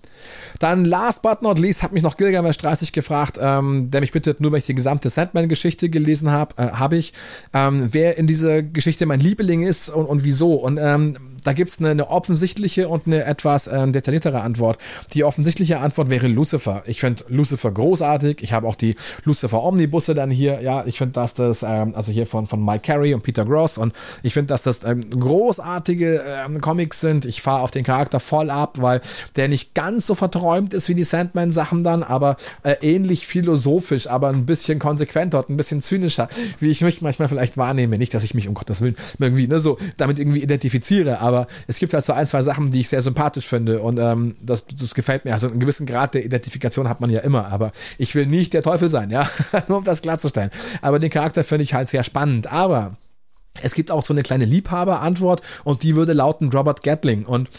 Dann last but not least hat mich noch Gilgamesh 30 gefragt, ähm, der mich bittet, nur weil ich die gesamte Sandman-Geschichte gelesen habe, äh, habe ich, ähm, wer in dieser Geschichte mein Liebling ist und, und wieso. Und ähm, da gibt es eine, eine, offensichtliche und eine etwas äh, detailliertere Antwort. Die offensichtliche Antwort wäre Lucifer. Ich finde Lucifer großartig. Ich habe auch die Lucifer Omnibusse dann hier. Ja, ich finde, dass das, ähm, also hier von, von Mike Carey und Peter Gross und ich finde, dass das ähm, großartige ähm, Comics sind. Ich fahre auf den Charakter voll ab, weil der nicht ganz so verträumt ist wie die Sandman-Sachen dann, aber äh, ähnlich philosophisch, aber ein bisschen konsequenter und ein bisschen zynischer, wie ich mich manchmal vielleicht wahrnehme. Nicht, dass ich mich um Gottes Willen irgendwie ne, so damit irgendwie identifiziere, aber aber es gibt halt so ein, zwei Sachen, die ich sehr sympathisch finde und ähm, das, das gefällt mir. Also einen gewissen Grad der Identifikation hat man ja immer, aber ich will nicht der Teufel sein, ja, nur um das klarzustellen. Aber den Charakter finde ich halt sehr spannend, aber es gibt auch so eine kleine Liebhaberantwort und die würde lauten Robert Gatling. Und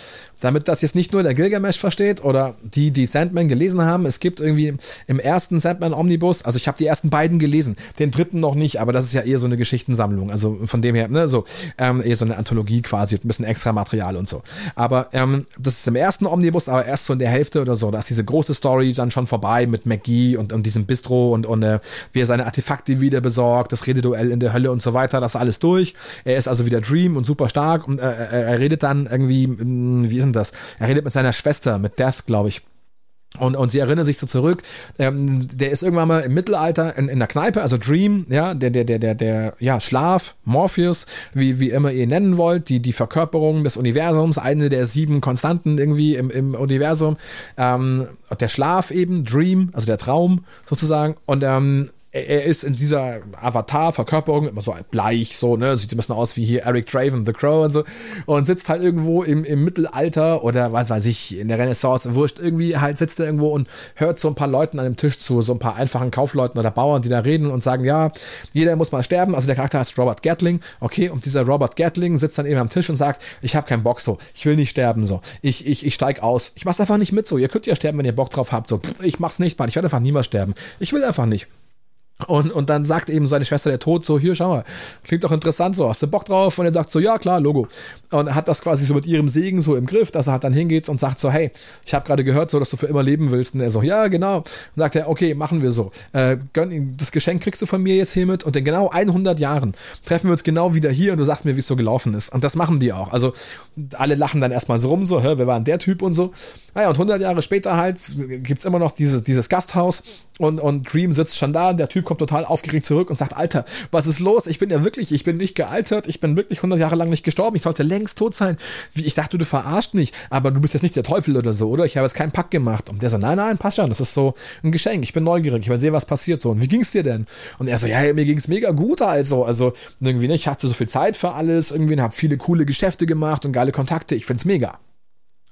damit das jetzt nicht nur der Gilgamesh versteht oder die, die Sandman gelesen haben, es gibt irgendwie im ersten Sandman Omnibus, also ich habe die ersten beiden gelesen, den dritten noch nicht, aber das ist ja eher so eine Geschichtensammlung, also von dem her, ne, so ähm, eher so eine Anthologie quasi, ein bisschen extra Material und so. Aber ähm, das ist im ersten Omnibus, aber erst so in der Hälfte oder so, da ist diese große Story dann schon vorbei mit McGee und, und diesem Bistro und, und äh, wie er seine Artefakte wieder besorgt, das Rededuell in der Hölle und so weiter, das ist alles durch. Er ist also wieder Dream und super stark und äh, er redet dann irgendwie, wie ist denn das? Er redet mit seiner Schwester, mit Death, glaube ich. Und, und sie erinnern sich so zurück, ähm, der ist irgendwann mal im Mittelalter in, in der Kneipe, also Dream, ja, der, der, der, der, der, ja, Schlaf, Morpheus, wie, wie immer ihr nennen wollt, die, die Verkörperung des Universums, eine der sieben Konstanten irgendwie im, im Universum, ähm, der Schlaf eben, Dream, also der Traum sozusagen, und ähm, er ist in dieser Avatar-Verkörperung immer so bleich, so, ne, sieht ein bisschen aus wie hier Eric Draven, The Crow und so, und sitzt halt irgendwo im, im Mittelalter oder was weiß ich, in der Renaissance, wurscht, irgendwie halt sitzt er irgendwo und hört so ein paar Leuten an dem Tisch zu, so ein paar einfachen Kaufleuten oder Bauern, die da reden und sagen, ja, jeder muss mal sterben, also der Charakter heißt Robert Gatling, okay, und dieser Robert Gatling sitzt dann eben am Tisch und sagt, ich habe keinen Bock so, ich will nicht sterben so, ich, ich, ich steig aus, ich mach's einfach nicht mit so, ihr könnt ja sterben, wenn ihr Bock drauf habt, so, pff, ich mach's nicht, Mann, ich werde einfach niemals sterben, ich will einfach nicht. Und, und dann sagt eben seine Schwester der Tod so, hier, schau mal, klingt doch interessant so, hast du Bock drauf? Und er sagt so, ja, klar, Logo. Und hat das quasi so mit ihrem Segen so im Griff, dass er halt dann hingeht und sagt so, hey, ich habe gerade gehört so, dass du für immer leben willst. Und er so, ja, genau. Und sagt er, okay, machen wir so. Äh, gönn, das Geschenk kriegst du von mir jetzt hiermit und in genau 100 Jahren treffen wir uns genau wieder hier und du sagst mir, wie es so gelaufen ist. Und das machen die auch. Also alle lachen dann erstmal so rum, so, hä, wer war denn der Typ und so. Naja, und 100 Jahre später halt gibt's immer noch dieses, dieses Gasthaus und, und Dream sitzt schon da, der Typ kommt total aufgeregt zurück und sagt, Alter, was ist los? Ich bin ja wirklich, ich bin nicht gealtert, ich bin wirklich 100 Jahre lang nicht gestorben, ich sollte längst tot sein. Wie, ich dachte, du verarscht mich, aber du bist jetzt nicht der Teufel oder so, oder? Ich habe jetzt keinen Pakt gemacht. Und der so, nein, nein, passt schon, das ist so ein Geschenk, ich bin neugierig, ich will sehen, was passiert so. Und wie ging's dir denn? Und er so, ja, mir ging's mega gut, also, also irgendwie, ne, ich hatte so viel Zeit für alles, irgendwie, habe viele coole Geschäfte gemacht und geile Kontakte, ich find's mega.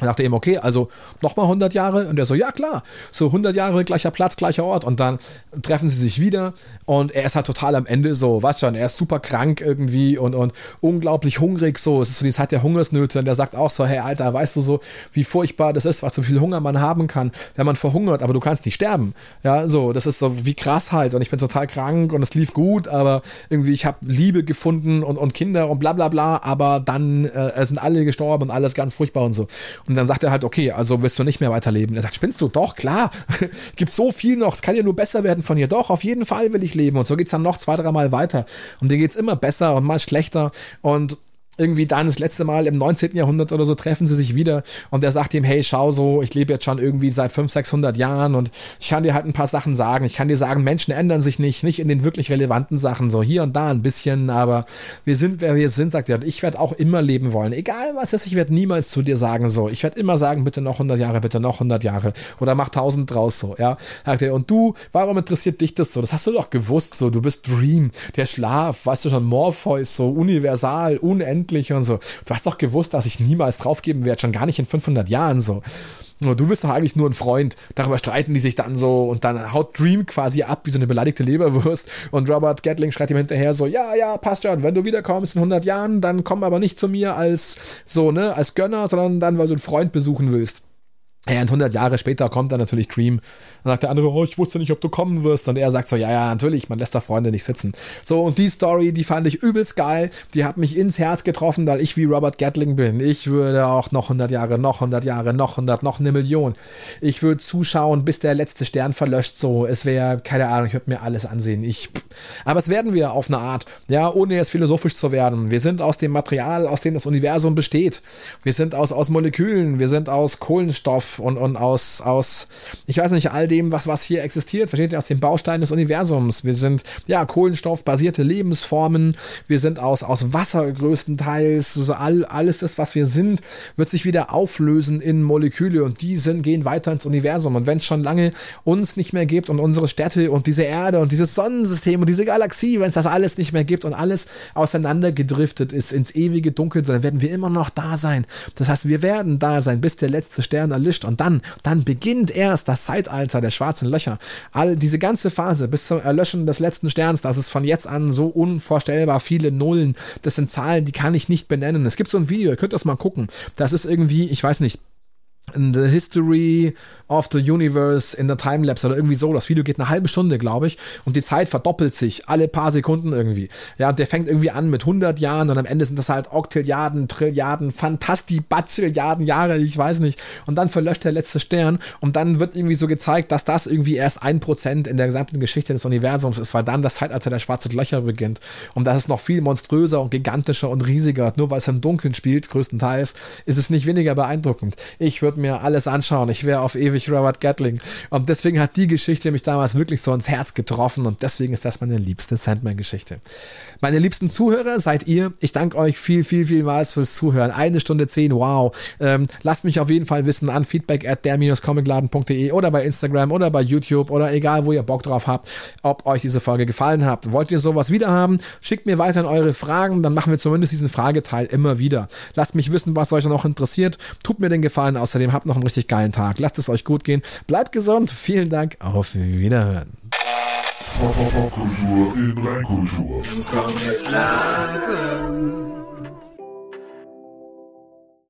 Und dachte ihm, okay, also nochmal 100 Jahre. Und er so, ja klar, so 100 Jahre, gleicher Platz, gleicher Ort. Und dann treffen sie sich wieder. Und er ist halt total am Ende so, weißt schon, er ist super krank irgendwie und, und unglaublich hungrig so. Es ist so die Zeit der Hungersnöte. Und er sagt auch so, hey Alter, weißt du so, wie furchtbar das ist, was so viel Hunger man haben kann, wenn man verhungert, aber du kannst nicht sterben. Ja, so, das ist so wie krass halt. Und ich bin total krank und es lief gut, aber irgendwie, ich habe Liebe gefunden und, und Kinder und bla bla bla, aber dann äh, sind alle gestorben und alles ganz furchtbar und so. Und dann sagt er halt, okay, also wirst du nicht mehr weiterleben. Er sagt, spinnst du? Doch, klar. Gibt so viel noch. Es kann ja nur besser werden von hier. Doch, auf jeden Fall will ich leben. Und so geht es dann noch zwei, dreimal weiter. Und dir geht es immer besser und mal schlechter. Und irgendwie dann das letzte Mal im 19. Jahrhundert oder so treffen sie sich wieder und er sagt ihm, hey, schau so, ich lebe jetzt schon irgendwie seit 500, 600 Jahren und ich kann dir halt ein paar Sachen sagen. Ich kann dir sagen, Menschen ändern sich nicht, nicht in den wirklich relevanten Sachen, so hier und da ein bisschen, aber wir sind, wer wir sind, sagt er. Und ich werde auch immer leben wollen. Egal was ist, ich werde niemals zu dir sagen so. Ich werde immer sagen, bitte noch 100 Jahre, bitte noch 100 Jahre oder mach 1000 draus so, ja. Sagt er, und du, warum interessiert dich das so? Das hast du doch gewusst so. Du bist Dream, der Schlaf, weißt du schon, Morpheus, so universal, unendlich unendlich und so. Du hast doch gewusst, dass ich niemals draufgeben werde, schon gar nicht in 500 Jahren so. Du bist doch eigentlich nur ein Freund. Darüber streiten die sich dann so und dann haut Dream quasi ab wie so eine beleidigte Leberwurst und Robert Gatling schreit ihm hinterher so, ja, ja, passt schon, wenn du wiederkommst in 100 Jahren, dann komm aber nicht zu mir als so, ne, als Gönner, sondern dann, weil du einen Freund besuchen willst. Ja, und 100 Jahre später kommt dann natürlich Dream. Dann sagt der andere, oh, ich wusste nicht, ob du kommen wirst. Und er sagt so, ja, ja, natürlich, man lässt da Freunde nicht sitzen. So, und die Story, die fand ich übelst geil. Die hat mich ins Herz getroffen, weil ich wie Robert Gatling bin. Ich würde auch noch 100 Jahre, noch 100 Jahre, noch 100, noch eine Million. Ich würde zuschauen, bis der letzte Stern verlöscht. So, es wäre, keine Ahnung, ich würde mir alles ansehen. Ich, aber es werden wir auf eine Art, ja, ohne jetzt philosophisch zu werden. Wir sind aus dem Material, aus dem das Universum besteht. Wir sind aus, aus Molekülen, wir sind aus Kohlenstoff und, und aus, aus, ich weiß nicht, all dem, was, was hier existiert, versteht ihr, aus den Bausteinen des Universums. Wir sind, ja, kohlenstoffbasierte Lebensformen, wir sind aus, aus Wasser größtenteils, also all, alles das, was wir sind, wird sich wieder auflösen in Moleküle und die sind, gehen weiter ins Universum. Und wenn es schon lange uns nicht mehr gibt und unsere Städte und diese Erde und dieses Sonnensystem und diese Galaxie, wenn es das alles nicht mehr gibt und alles auseinandergedriftet ist ins ewige Dunkel, dann werden wir immer noch da sein. Das heißt, wir werden da sein, bis der letzte Stern erlischt und dann, dann beginnt erst das Zeitalter der schwarzen Löcher. All diese ganze Phase bis zum Erlöschen des letzten Sterns, das ist von jetzt an so unvorstellbar viele Nullen. Das sind Zahlen, die kann ich nicht benennen. Es gibt so ein Video, ihr könnt das mal gucken. Das ist irgendwie, ich weiß nicht, in the history of the Universe in der Timelapse oder irgendwie so. Das Video geht eine halbe Stunde, glaube ich, und die Zeit verdoppelt sich alle paar Sekunden irgendwie. Ja, und der fängt irgendwie an mit 100 Jahren und am Ende sind das halt Oktilliarden, Trilliarden, Fantastibazilliarden Jahre, ich weiß nicht. Und dann verlöscht der letzte Stern und dann wird irgendwie so gezeigt, dass das irgendwie erst ein Prozent in der gesamten Geschichte des Universums ist, weil dann das Zeitalter der schwarzen Löcher beginnt. Und das ist noch viel monströser und gigantischer und riesiger. Nur weil es im Dunkeln spielt, größtenteils, ist es nicht weniger beeindruckend. Ich würde mir alles anschauen. Ich wäre auf ewig Robert Gatling. Und deswegen hat die Geschichte mich damals wirklich so ins Herz getroffen und deswegen ist das meine liebste Sandman-Geschichte. Meine liebsten Zuhörer seid ihr. Ich danke euch viel, viel, vielmals fürs Zuhören. Eine Stunde zehn, wow. Ähm, lasst mich auf jeden Fall wissen an feedback at der-comicladen.de oder bei Instagram oder bei YouTube oder egal, wo ihr Bock drauf habt, ob euch diese Folge gefallen hat. Wollt ihr sowas wieder haben? Schickt mir weiterhin eure Fragen, dann machen wir zumindest diesen Frageteil immer wieder. Lasst mich wissen, was euch noch interessiert. Tut mir den Gefallen. Außerdem habt noch einen richtig geilen Tag. Lasst es euch gut gehen. Bleibt gesund. Vielen Dank. Auf Wiederhören. Popkultur in Reinkultur.